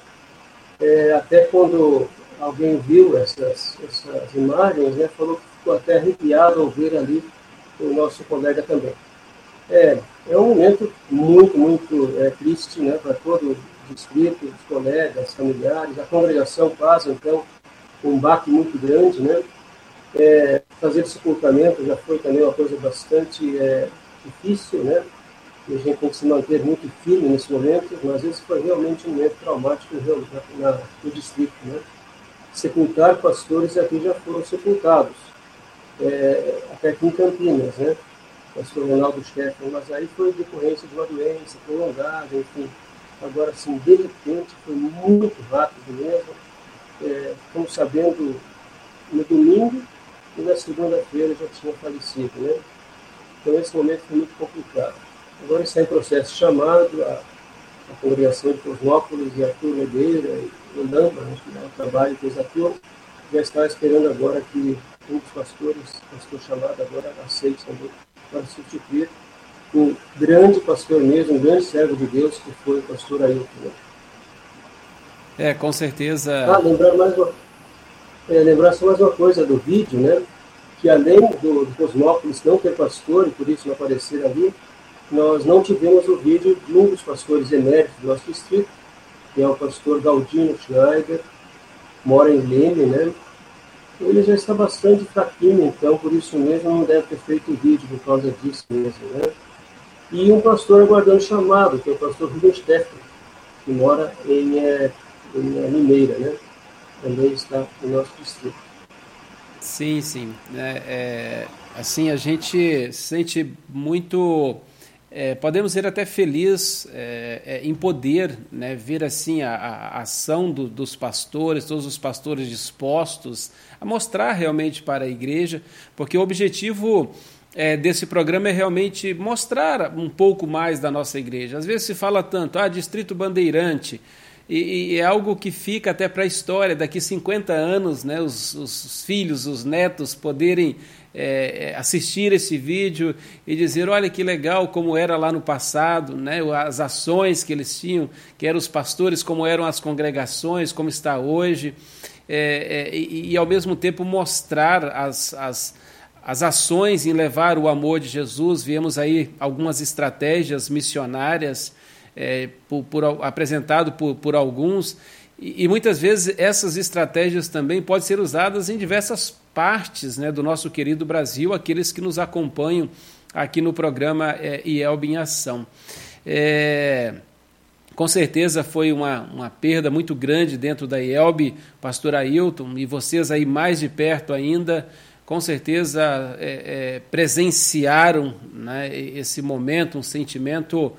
É, até quando alguém viu essas, essas imagens, né, falou que ficou até arrepiado ao ver ali o nosso colega também. É, é um momento muito, muito é, triste né, para todo distrito, os colegas, familiares, a congregação passa, então, um baque muito grande, né? É, fazer sepultamento já foi também uma coisa bastante é, difícil, né? E a gente tem que se manter muito firme nesse momento, mas esse foi realmente um momento traumático na, na, no distrito, né? Sepultar pastores aqui já foram sepultados, é, até aqui em Campinas, né? Pastor Ronaldo Stefan, mas aí foi decorrência de uma doença prolongada, enfim agora assim, de repente, foi muito rápido mesmo. É, sabendo no domingo e na segunda-feira já tinha falecido, né? Então, esse momento foi muito complicado. Agora está em processo chamado a, a congregação de Cosmópolis e Arthur Medeira e Lamba, né, que é o trabalho que desafiou, já está esperando agora que um dos pastores, pastor chamado agora, aceite também para substituir o grande pastor mesmo, um grande servo de Deus, que foi o pastor Ailton. Né? É, com certeza. Ah, lembrar mais uma, é, lembrar só mais uma coisa do vídeo, né? Que além do, do Cosmópolis não ter pastor, e por isso não aparecer ali, nós não tivemos o vídeo de um dos pastores eméritos do nosso distrito, que é o pastor Galdino Schneider, mora em Leme, né? Ele já está bastante fraquinho, então por isso mesmo não deve ter feito o vídeo por causa disso mesmo, né? E um pastor aguardando chamado, que é o pastor Rubens Steffen, que mora em, é, em é, Limeira, né? Também está no nosso distrito. Sim, sim. É, é, assim, a gente sente muito é, podemos ser até felizes é, é, em poder né, ver assim a, a ação do, dos pastores, todos os pastores dispostos a mostrar realmente para a igreja, porque o objetivo é, desse programa é realmente mostrar um pouco mais da nossa igreja. Às vezes se fala tanto, ah, Distrito Bandeirante, e, e é algo que fica até para a história, daqui 50 anos, né, os, os filhos, os netos poderem é, é, assistir esse vídeo e dizer, olha que legal como era lá no passado, né? as ações que eles tinham, que eram os pastores, como eram as congregações, como está hoje, é, é, e, e, ao mesmo tempo mostrar as, as, as ações em levar o amor de Jesus. Vemos aí algumas estratégias missionárias é, por, por, apresentado por, por alguns, e, e muitas vezes essas estratégias também podem ser usadas em diversas partes né, do nosso querido Brasil, aqueles que nos acompanham aqui no programa é, IELB em Ação. É, com certeza foi uma, uma perda muito grande dentro da IELB, pastor Ailton, e vocês aí mais de perto ainda, com certeza é, é, presenciaram né, esse momento, um sentimento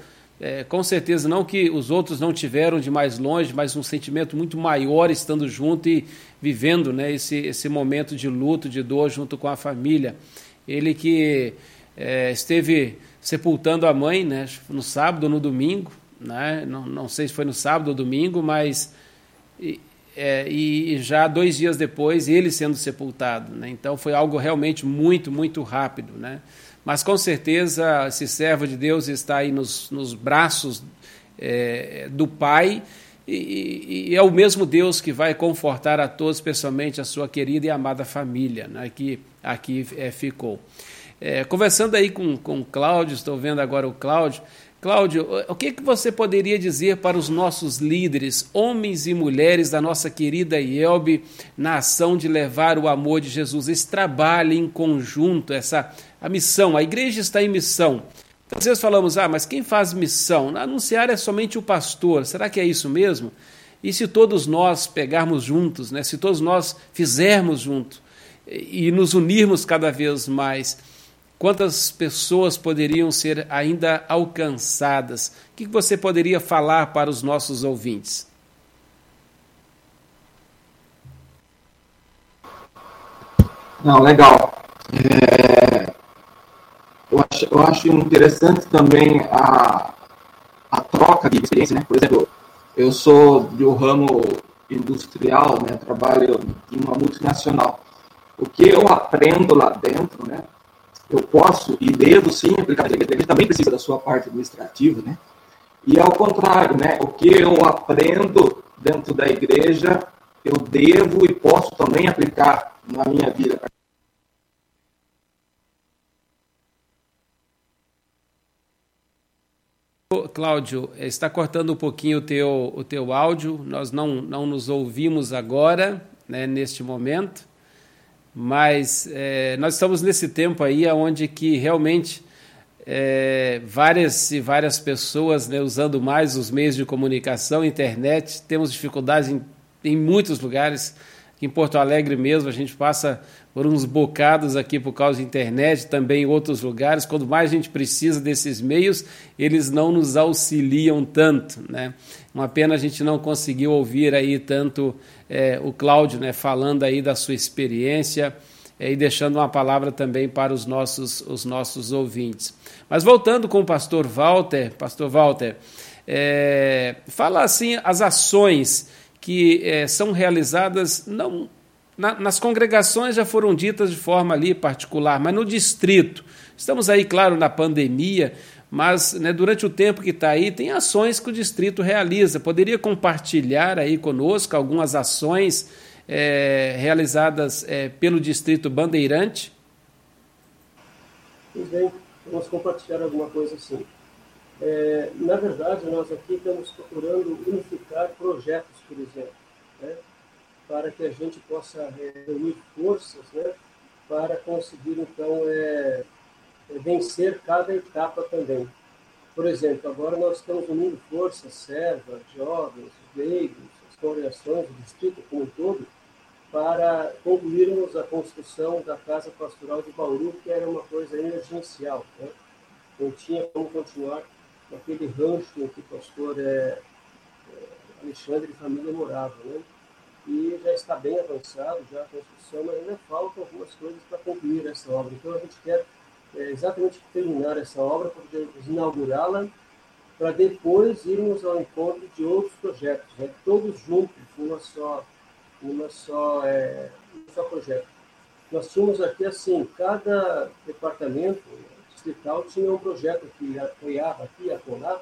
é, com certeza não que os outros não tiveram de mais longe, mas um sentimento muito maior estando junto e vivendo né, esse, esse momento de luto, de dor junto com a família. Ele que é, esteve sepultando a mãe né, no sábado ou no domingo, né, não, não sei se foi no sábado ou domingo, mas e, é, e já dois dias depois ele sendo sepultado. Né, então foi algo realmente muito, muito rápido. Né. Mas com certeza esse servo de Deus está aí nos, nos braços é, do Pai e, e, é o mesmo Deus que vai confortar a todos, especialmente a sua querida e amada família, né, que aqui é, ficou. É, conversando aí com, com o Cláudio, estou vendo agora o Cláudio. Cláudio, o que, que você poderia dizer para os nossos líderes, homens e mulheres da nossa querida IELB, na ação de levar o amor de Jesus, esse trabalho em conjunto, essa a missão, a igreja está em missão. Às vezes falamos, ah, mas quem faz missão? Anunciar é somente o pastor. Será que é isso mesmo? E se todos nós pegarmos juntos, né? se todos nós fizermos junto e nos unirmos cada vez mais, quantas pessoas poderiam ser ainda alcançadas? O que você poderia falar para os nossos ouvintes? Não, legal. É, eu acho, eu acho interessante também a, a troca de experiência, né? Por exemplo, eu sou do ramo industrial, né? Trabalho em uma multinacional. O que eu aprendo lá dentro, né? Eu posso e devo sim aplicar. A gente também precisa da sua parte administrativa, né? E ao contrário, né? O que eu aprendo dentro da igreja, eu devo e posso também aplicar na minha vida Cláudio, está cortando um pouquinho o teu, o teu áudio, nós não, não nos ouvimos agora, né, neste momento, mas é, nós estamos nesse tempo aí onde que realmente é, várias e várias pessoas né, usando mais os meios de comunicação, internet, temos dificuldades em, em muitos lugares, em Porto Alegre mesmo, a gente passa por uns bocados aqui por causa da internet, também em outros lugares. Quando mais a gente precisa desses meios, eles não nos auxiliam tanto. Né? Uma pena a gente não conseguiu ouvir aí tanto é, o Cláudio né, falando aí da sua experiência. é, e deixando uma palavra também para os nossos, os nossos ouvintes. Mas voltando com o pastor Walter, pastor Walter, é, fala assim as ações que é, são realizadas não na, nas congregações já foram ditas de forma ali particular, mas no distrito estamos aí claro na pandemia, mas né, durante o tempo que está aí tem ações que o distrito realiza. Poderia compartilhar aí conosco algumas ações é, realizadas é, pelo distrito Bandeirante? Pois bem, vamos compartilhar alguma coisa assim. É, na verdade, nós aqui estamos procurando unificar projetos, por exemplo, né, para que a gente possa reunir forças né, para conseguir, então, vencer cada etapa também. Por exemplo, agora nós estamos unindo forças, servas, jovens, leigos, as congregações, o distrito como um todo, para concluirmos a construção da Casa Pastoral de Bauru, que era uma coisa emergencial. Né? Não tinha como continuar naquele rancho em que o pastor é, é, Alexandre e família moravam. Né? E já está bem avançado já a construção, mas ainda faltam algumas coisas para concluir essa obra. Então a gente quer é, exatamente terminar essa obra, para inaugurá-la, para depois irmos ao encontro de outros projetos, né? todos juntos, numa só numa só, é, um só projeto. Nós tínhamos aqui, assim, cada departamento distrital tinha um projeto que apoiava aqui, acolá,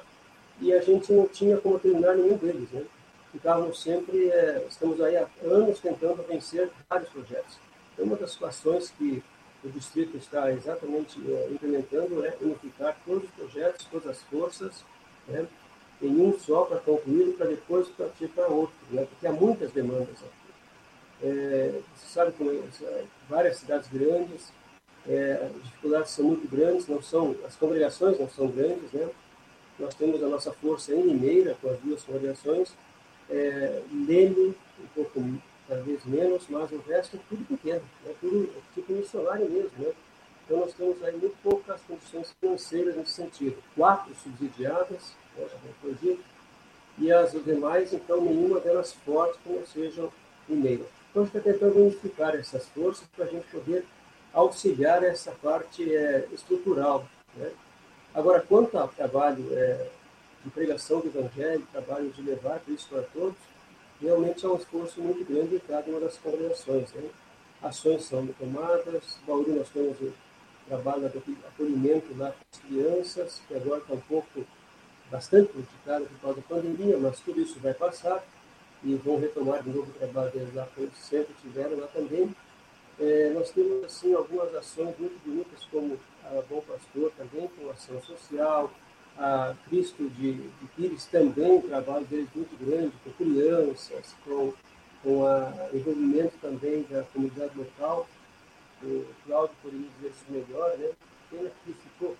e a gente não tinha como terminar nenhum deles, né? Ficávamos sempre, é, estamos aí há anos tentando vencer vários projetos. Então, uma das situações que o distrito está exatamente é, implementando é unificar todos os projetos, todas as forças, né, em um só para concluir, para depois partir para outro, né, porque há muitas demandas aqui. É, você sabe como é, várias cidades grandes, é, as dificuldades são muito grandes, não são, as congregações não são grandes, né? Nós temos a nossa força em Limeira, com as duas congregações, é, Leme, um pouco, talvez menos, mas o resto é tudo pequeno, é tudo tipo missionário mesmo, né? Então nós temos aí muito poucas condições financeiras nesse sentido. Quatro subsidiadas, né, e as demais, então, nenhuma delas forte como sejam Limeira. Então, a gente está tentando unificar essas forças para a gente poder auxiliar essa parte é, estrutural. Né? Agora, quanto ao trabalho é, de pregação do Evangelho, trabalho de levar Cristo para todos, realmente é um esforço muito grande em cada uma das congregações. Né? Ações são tomadas, Bauru nós temos o trabalho de acolhimento lá com as crianças, que agora está um pouco, bastante prejudicado por causa da pandemia, mas tudo isso vai passar e vão retomar de novo o trabalho deles lá, como sempre tiveram lá também. É, nós temos, assim, algumas ações muito bonitas, como a Bom Pastor também, com ação social, a Cristo de, de Pires também, um trabalho deles muito grande, com crianças, com, com o envolvimento também da comunidade local. O Cláudio poderia dizer isso melhor, né? Pena que ele ficou,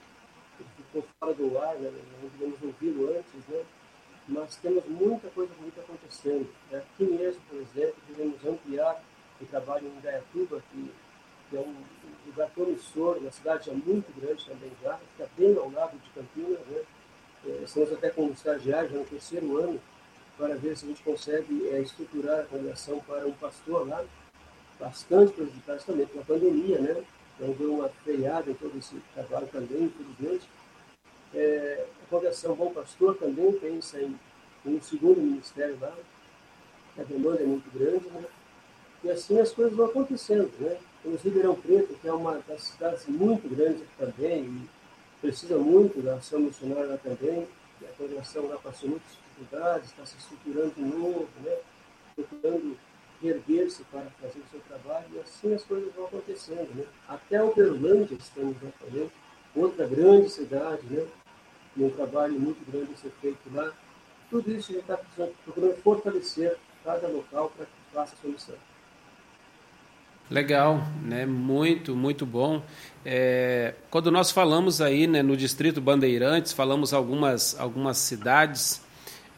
ele ficou fora do ar, né? não podemos ouvi-lo antes, né? mas temos muita coisa bonita acontecendo. Aqui mesmo, por exemplo, devemos ampliar o trabalho em Indaiatuba, que, que é um lugar promissor, uma cidade já muito grande também já, fica bem ao lado de Campinas. Né? É, estamos até com um estagiário já no terceiro ano, para ver se a gente consegue é, estruturar a congregação para um pastor lá, bastante prejudicado também pela pandemia, né? Então deu uma freada em todo esse trabalho também, infelizmente é, a Congregação Bom Pastor também pensa em, em um segundo ministério lá, a demanda é muito grande, né? E assim as coisas vão acontecendo, né? Temos Ribeirão Preto, que é uma das cidades muito grandes também, e precisa muito da ação missionária lá também, e a congregação lá passou muitas dificuldades, está se estruturando de novo, né? Procurando erguer-se para fazer o seu trabalho, e assim as coisas vão acontecendo, né? Até Uberlândia estamos fazendo, outra grande cidade, né? e um trabalho muito grande a ser feito lá. Tudo isso a gente está procurando fortalecer cada local para que faça a sua missão. Legal, né? Muito, muito bom. É, quando nós falamos aí né, no Distrito Bandeirantes, falamos algumas, algumas cidades,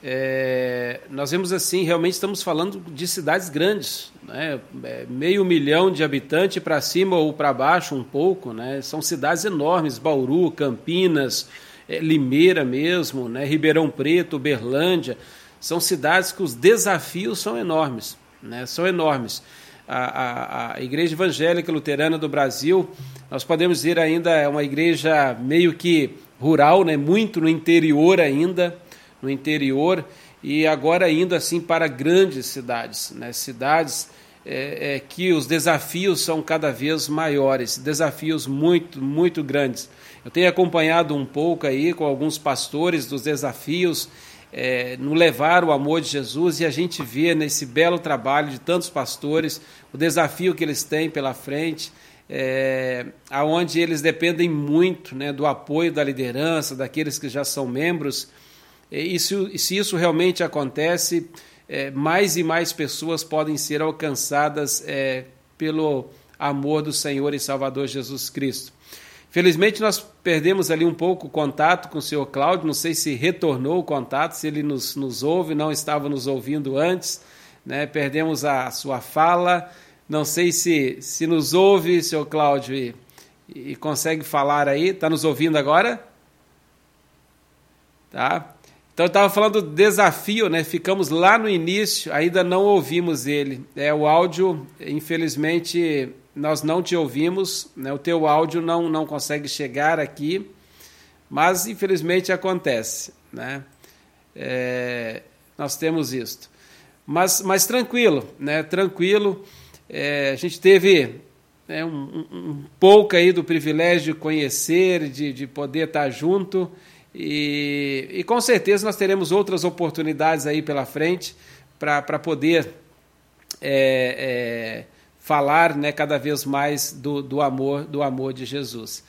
é, nós vemos assim, realmente estamos falando de cidades grandes, né? É, meio milhão de habitantes para cima ou para baixo um pouco, né? São cidades enormes, Bauru, Campinas, é, Limeira mesmo, né, Ribeirão Preto, Berlândia, são cidades que os desafios são enormes, né, são enormes. A, a, a Igreja Evangélica Luterana do Brasil, nós podemos dizer ainda é uma igreja meio que rural, né? muito no interior ainda, no interior, e agora indo assim para grandes cidades, né? cidades é, é, que os desafios são cada vez maiores, desafios muito, muito grandes. Eu tenho acompanhado um pouco aí com alguns pastores dos desafios é, no levar o amor de Jesus e a gente vê nesse belo trabalho de tantos pastores o desafio que eles têm pela frente, é, aonde eles dependem muito né, do apoio da liderança, daqueles que já são membros. E se, se isso realmente acontece, é, mais e mais pessoas podem ser alcançadas é, pelo amor do Senhor e Salvador Jesus Cristo. Felizmente nós perdemos ali um pouco o contato com o senhor Cláudio, não sei se retornou o contato, se ele nos, nos ouve, não estava nos ouvindo antes, né? perdemos a sua fala, não sei se, se nos ouve, senhor Cláudio, e, e consegue falar aí, está nos ouvindo agora? Tá? Então eu estava falando do desafio, né? Ficamos lá no início, ainda não ouvimos ele. É o áudio, infelizmente, nós não te ouvimos, né? o teu áudio não, não consegue chegar aqui, mas infelizmente acontece. Né? É, nós temos isto. Mas, mas tranquilo, né? tranquilo. É, a gente teve né, um, um, pouco aí do privilégio de conhecer, de, de poder estar junto, e, e com certeza nós teremos outras oportunidades aí pela frente para poder. É, é, falar né, cada vez mais do, do amor do amor de Jesus.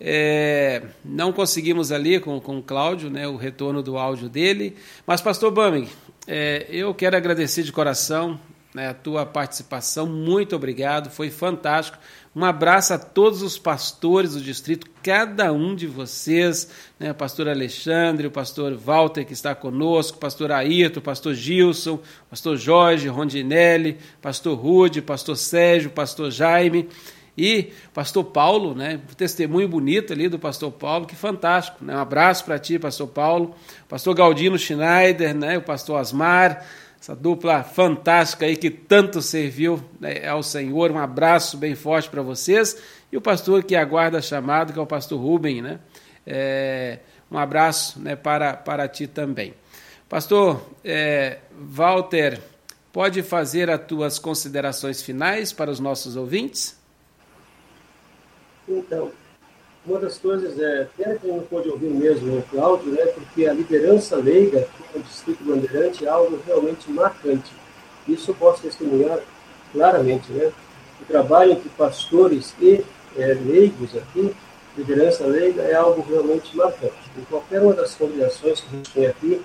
É, não conseguimos ali com, com o Cláudio né, o retorno do áudio dele, mas, pastor Bumming, é, eu quero agradecer de coração né, a tua participação, muito obrigado, foi fantástico. Um abraço a todos os pastores do distrito, cada um de vocês, né, pastor Alexandre, o pastor Walter que está conosco, pastor Ayrton, pastor Gilson, pastor Jorge, Rondinelli, pastor Rude, pastor Sérgio, pastor Jaime e pastor Paulo, né, testemunho bonito ali do pastor Paulo, que fantástico, né, um abraço para ti, pastor Paulo, pastor Galdino Schneider, né, o pastor Asmar, essa dupla fantástica aí que tanto serviu né, ao Senhor. Um abraço bem forte para vocês. E o pastor que aguarda chamado, que é o pastor Rubem, né? É, um abraço né, para, para ti também. Pastor é, Walter, pode fazer as tuas considerações finais para os nossos ouvintes? Então, uma das coisas é, pena que não pode ouvir mesmo o Cláudio, né, porque a liderança leiga no Distrito Bandeirante é algo realmente marcante. Isso eu posso testemunhar claramente. Né? O trabalho entre pastores e é, leigos aqui, liderança leiga, é algo realmente marcante. Em qualquer uma das congregações que a gente tem aqui,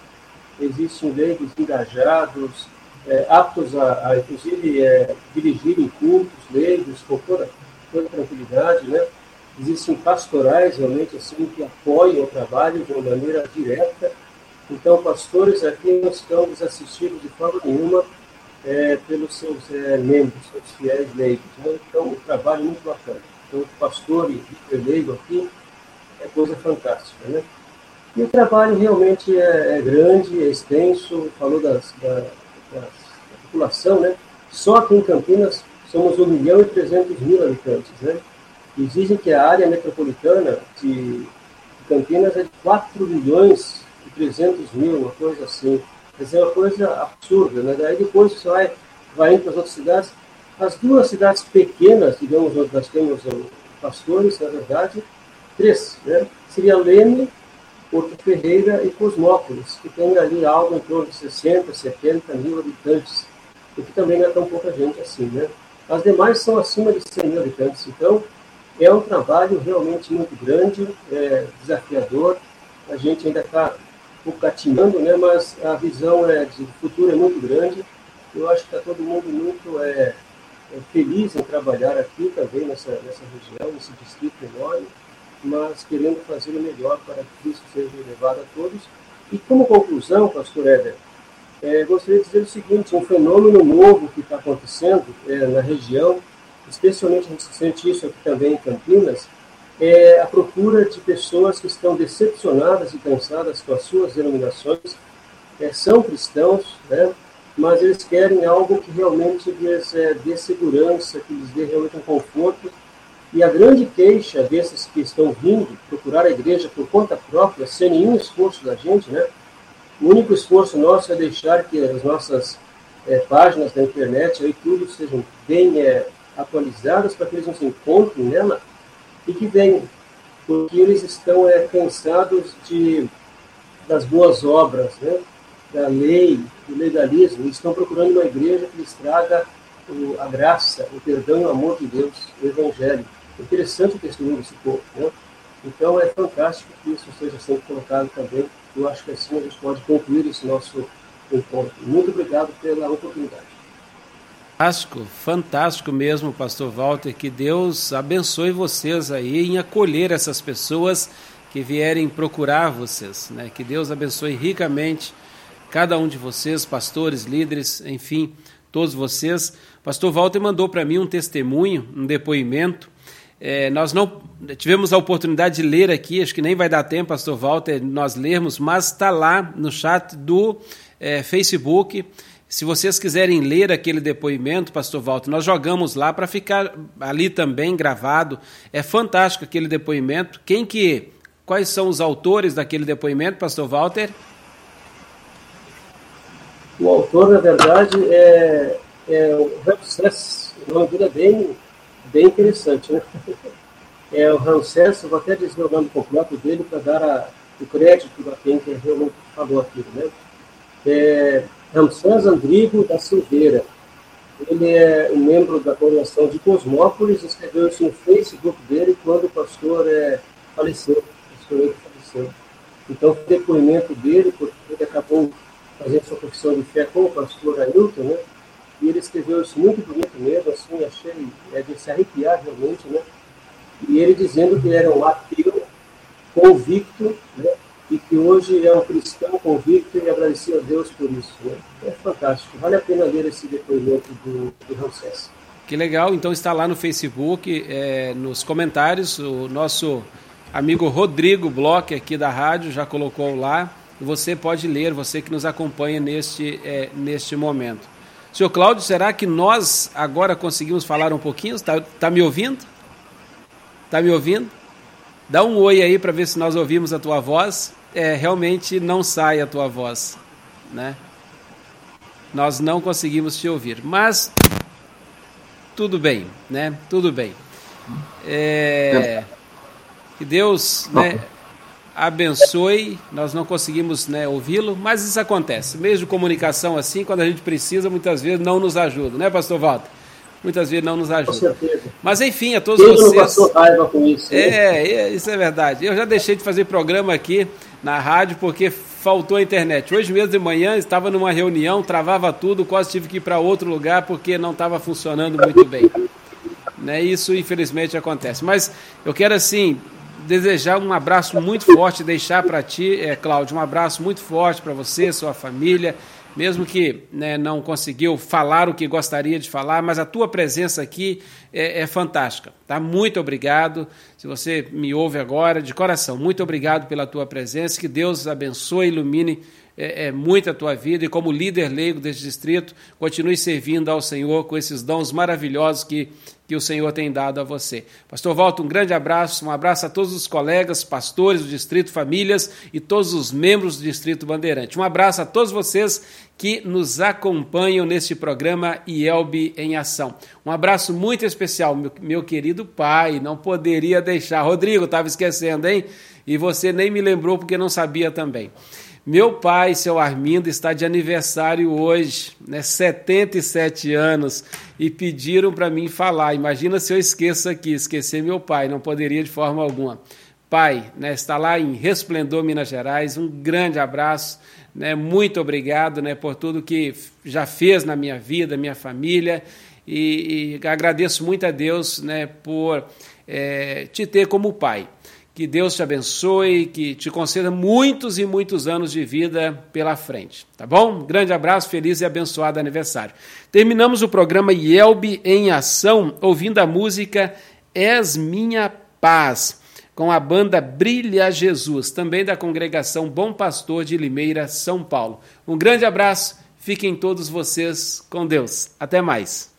existem leigos engajados, é, aptos a, a inclusive, é, dirigirem cultos leigos com toda, toda tranquilidade, né? Existem pastorais realmente assim que apoiam o trabalho de uma maneira direta. Então, pastores aqui não estamos assistidos de forma nenhuma é, pelos seus é, membros, seus fiéis leigos. Né? Então, o trabalho muito bacana. Então, pastor e leigo aqui é coisa fantástica. Né? E o trabalho realmente é, é grande, é extenso, falou das, da, das, da população, né? Só aqui em Campinas somos 1 milhão e 300 mil habitantes, né? Dizem que a área metropolitana de Campinas é de 4 milhões e 300 mil, uma coisa assim. Quer dizer, é uma coisa absurda, né? Daí depois você vai, vai indo para as outras cidades. As duas cidades pequenas, digamos, onde nós temos pastores, na verdade, três, né? Seria Leme, Porto Ferreira e Cosmópolis, que tem ali algo em torno de 60, 70 mil habitantes, o que também não é tão pouca gente assim, né? As demais são acima de 100 mil habitantes. Então, é um trabalho realmente muito grande, é, desafiador. A gente ainda está um catinhando, né, mas a visão é, de futuro é muito grande. Eu acho que está todo mundo muito é, é, feliz em trabalhar aqui também nessa, nessa região, nesse distrito enorme, mas querendo fazer o melhor para que isso seja levado a todos. E como conclusão, pastor Éder, é, gostaria de dizer o seguinte, um fenômeno novo que está acontecendo é, na região, especialmente a gente sente isso aqui também em Campinas, é a procura de pessoas que estão decepcionadas e cansadas com as suas denominações, é, são cristãos, né, mas eles querem algo que realmente lhes é, dê segurança, que lhes dê realmente um conforto. E a grande queixa desses que estão vindo procurar a igreja por conta própria, sem nenhum esforço da gente, né? O único esforço nosso é deixar que as nossas é, páginas da internet aí tudo sejam bem é, atualizadas para que eles não se encontrem nela e que venham, porque eles estão é, cansados de das boas obras, né? da lei, do legalismo, eles estão procurando uma igreja que lhes traga o, a graça, o perdão e o amor de Deus, o Evangelho. Interessante o testemunho desse povo. Né? Então é fantástico que isso seja sempre colocado também. Eu acho que assim a gente pode concluir esse nosso encontro. Muito obrigado pela oportunidade. Fantástico, fantástico mesmo, Pastor Walter. Que Deus abençoe vocês aí em acolher essas pessoas que vierem procurar vocês. Né? Que Deus abençoe ricamente cada um de vocês, pastores, líderes, enfim, todos vocês. Pastor Walter mandou para mim um testemunho, um depoimento. É, nós não tivemos a oportunidade de ler aqui, acho que nem vai dar tempo, Pastor Walter, nós lermos, mas está lá no chat do é, Facebook. Se vocês quiserem ler aquele depoimento, Pastor Walter, nós jogamos lá para ficar ali também gravado. É fantástico aquele depoimento. Quem que, quais são os autores daquele depoimento, Pastor Walter? O autor, na verdade, é, é o Ramsés. Dele é bem, bem interessante, né? É o Ramsés, vou até dizer o nome completo dele para dar a, o crédito a quem que realmente falou aquilo, né? É Ramsés Andrigo da Silveira. Ele é um membro da congregação de Cosmópolis, escreveu isso no Facebook dele quando o pastor é, faleceu. O pastor faleceu. Então, o depoimento dele, porque ele acabou fazendo sua profissão de fé com o pastor Ailton, né? E ele escreveu isso muito bonito mesmo, assim, achei é, de se arrepiar realmente, né? E ele dizendo que era um ateu convicto, né? E que hoje é um cristão convicto e agradecia a Deus por isso, né? É fantástico, vale a pena ler esse depoimento do, do Ramsés. Que legal, então está lá no Facebook, é, nos comentários, o nosso amigo Rodrigo Bloch aqui da rádio já colocou lá você pode ler, você que nos acompanha neste, é, neste momento. Senhor Cláudio, será que nós agora conseguimos falar um pouquinho? Está tá me ouvindo? Está me ouvindo? Dá um oi aí para ver se nós ouvimos a tua voz. É, realmente não sai a tua voz, né? Nós não conseguimos te ouvir, mas tudo bem, né? Tudo bem. É, que Deus, né? abençoe. Nós não conseguimos né, ouvi-lo, mas isso acontece. De comunicação assim, quando a gente precisa, muitas vezes não nos ajuda, né, Pastor Walter? Muitas vezes não nos ajuda. Mas enfim, a todos Pedro vocês. Passou raiva com isso, é, é, isso é verdade. Eu já deixei de fazer programa aqui na rádio porque faltou a internet. Hoje mesmo de manhã estava numa reunião, travava tudo, quase tive que ir para outro lugar porque não estava funcionando muito bem. Né, isso infelizmente acontece. Mas eu quero assim desejar um abraço muito forte, deixar para ti, é, Cláudio, um abraço muito forte para você, sua família, mesmo que né, não conseguiu falar o que gostaria de falar, mas a tua presença aqui é, é, fantástica. Tá? Muito obrigado. Se você me ouve agora, de coração, muito obrigado pela tua presença. Que Deus abençoe, ilumine é, é, muito a tua vida e como líder leigo deste distrito, continue servindo ao Senhor com esses dons maravilhosos que, que o Senhor tem dado a você. Pastor Walter, um grande abraço, um abraço a todos os colegas, pastores do distrito, famílias e todos os membros do distrito Bandeirante. Um abraço a todos vocês que nos acompanham neste programa IELB em Ação. Um abraço muito especial, meu, meu querido pai, não poderia deixar. Rodrigo, estava esquecendo, hein? E você nem me lembrou porque não sabia também. Meu pai, seu Armindo, está de aniversário hoje, né, 77 anos, e pediram para mim falar. Imagina se eu esqueço aqui, esquecer meu pai, não poderia de forma alguma. Pai, né, está lá em Resplendor, Minas Gerais, um grande abraço, né, muito obrigado né, por tudo que já fez na minha vida, minha família, e, e agradeço muito a Deus né, por é, te ter como pai. Que Deus te abençoe, que te conceda muitos e muitos anos de vida pela frente. Tá bom? grande abraço, feliz e abençoado aniversário. Terminamos o programa Yelbe em Ação ouvindo a música És Minha Paz, com a banda Brilha Jesus, também da congregação Bom Pastor de Limeira, São Paulo. Um grande abraço, Fiquem todos vocês com Deus. Até mais.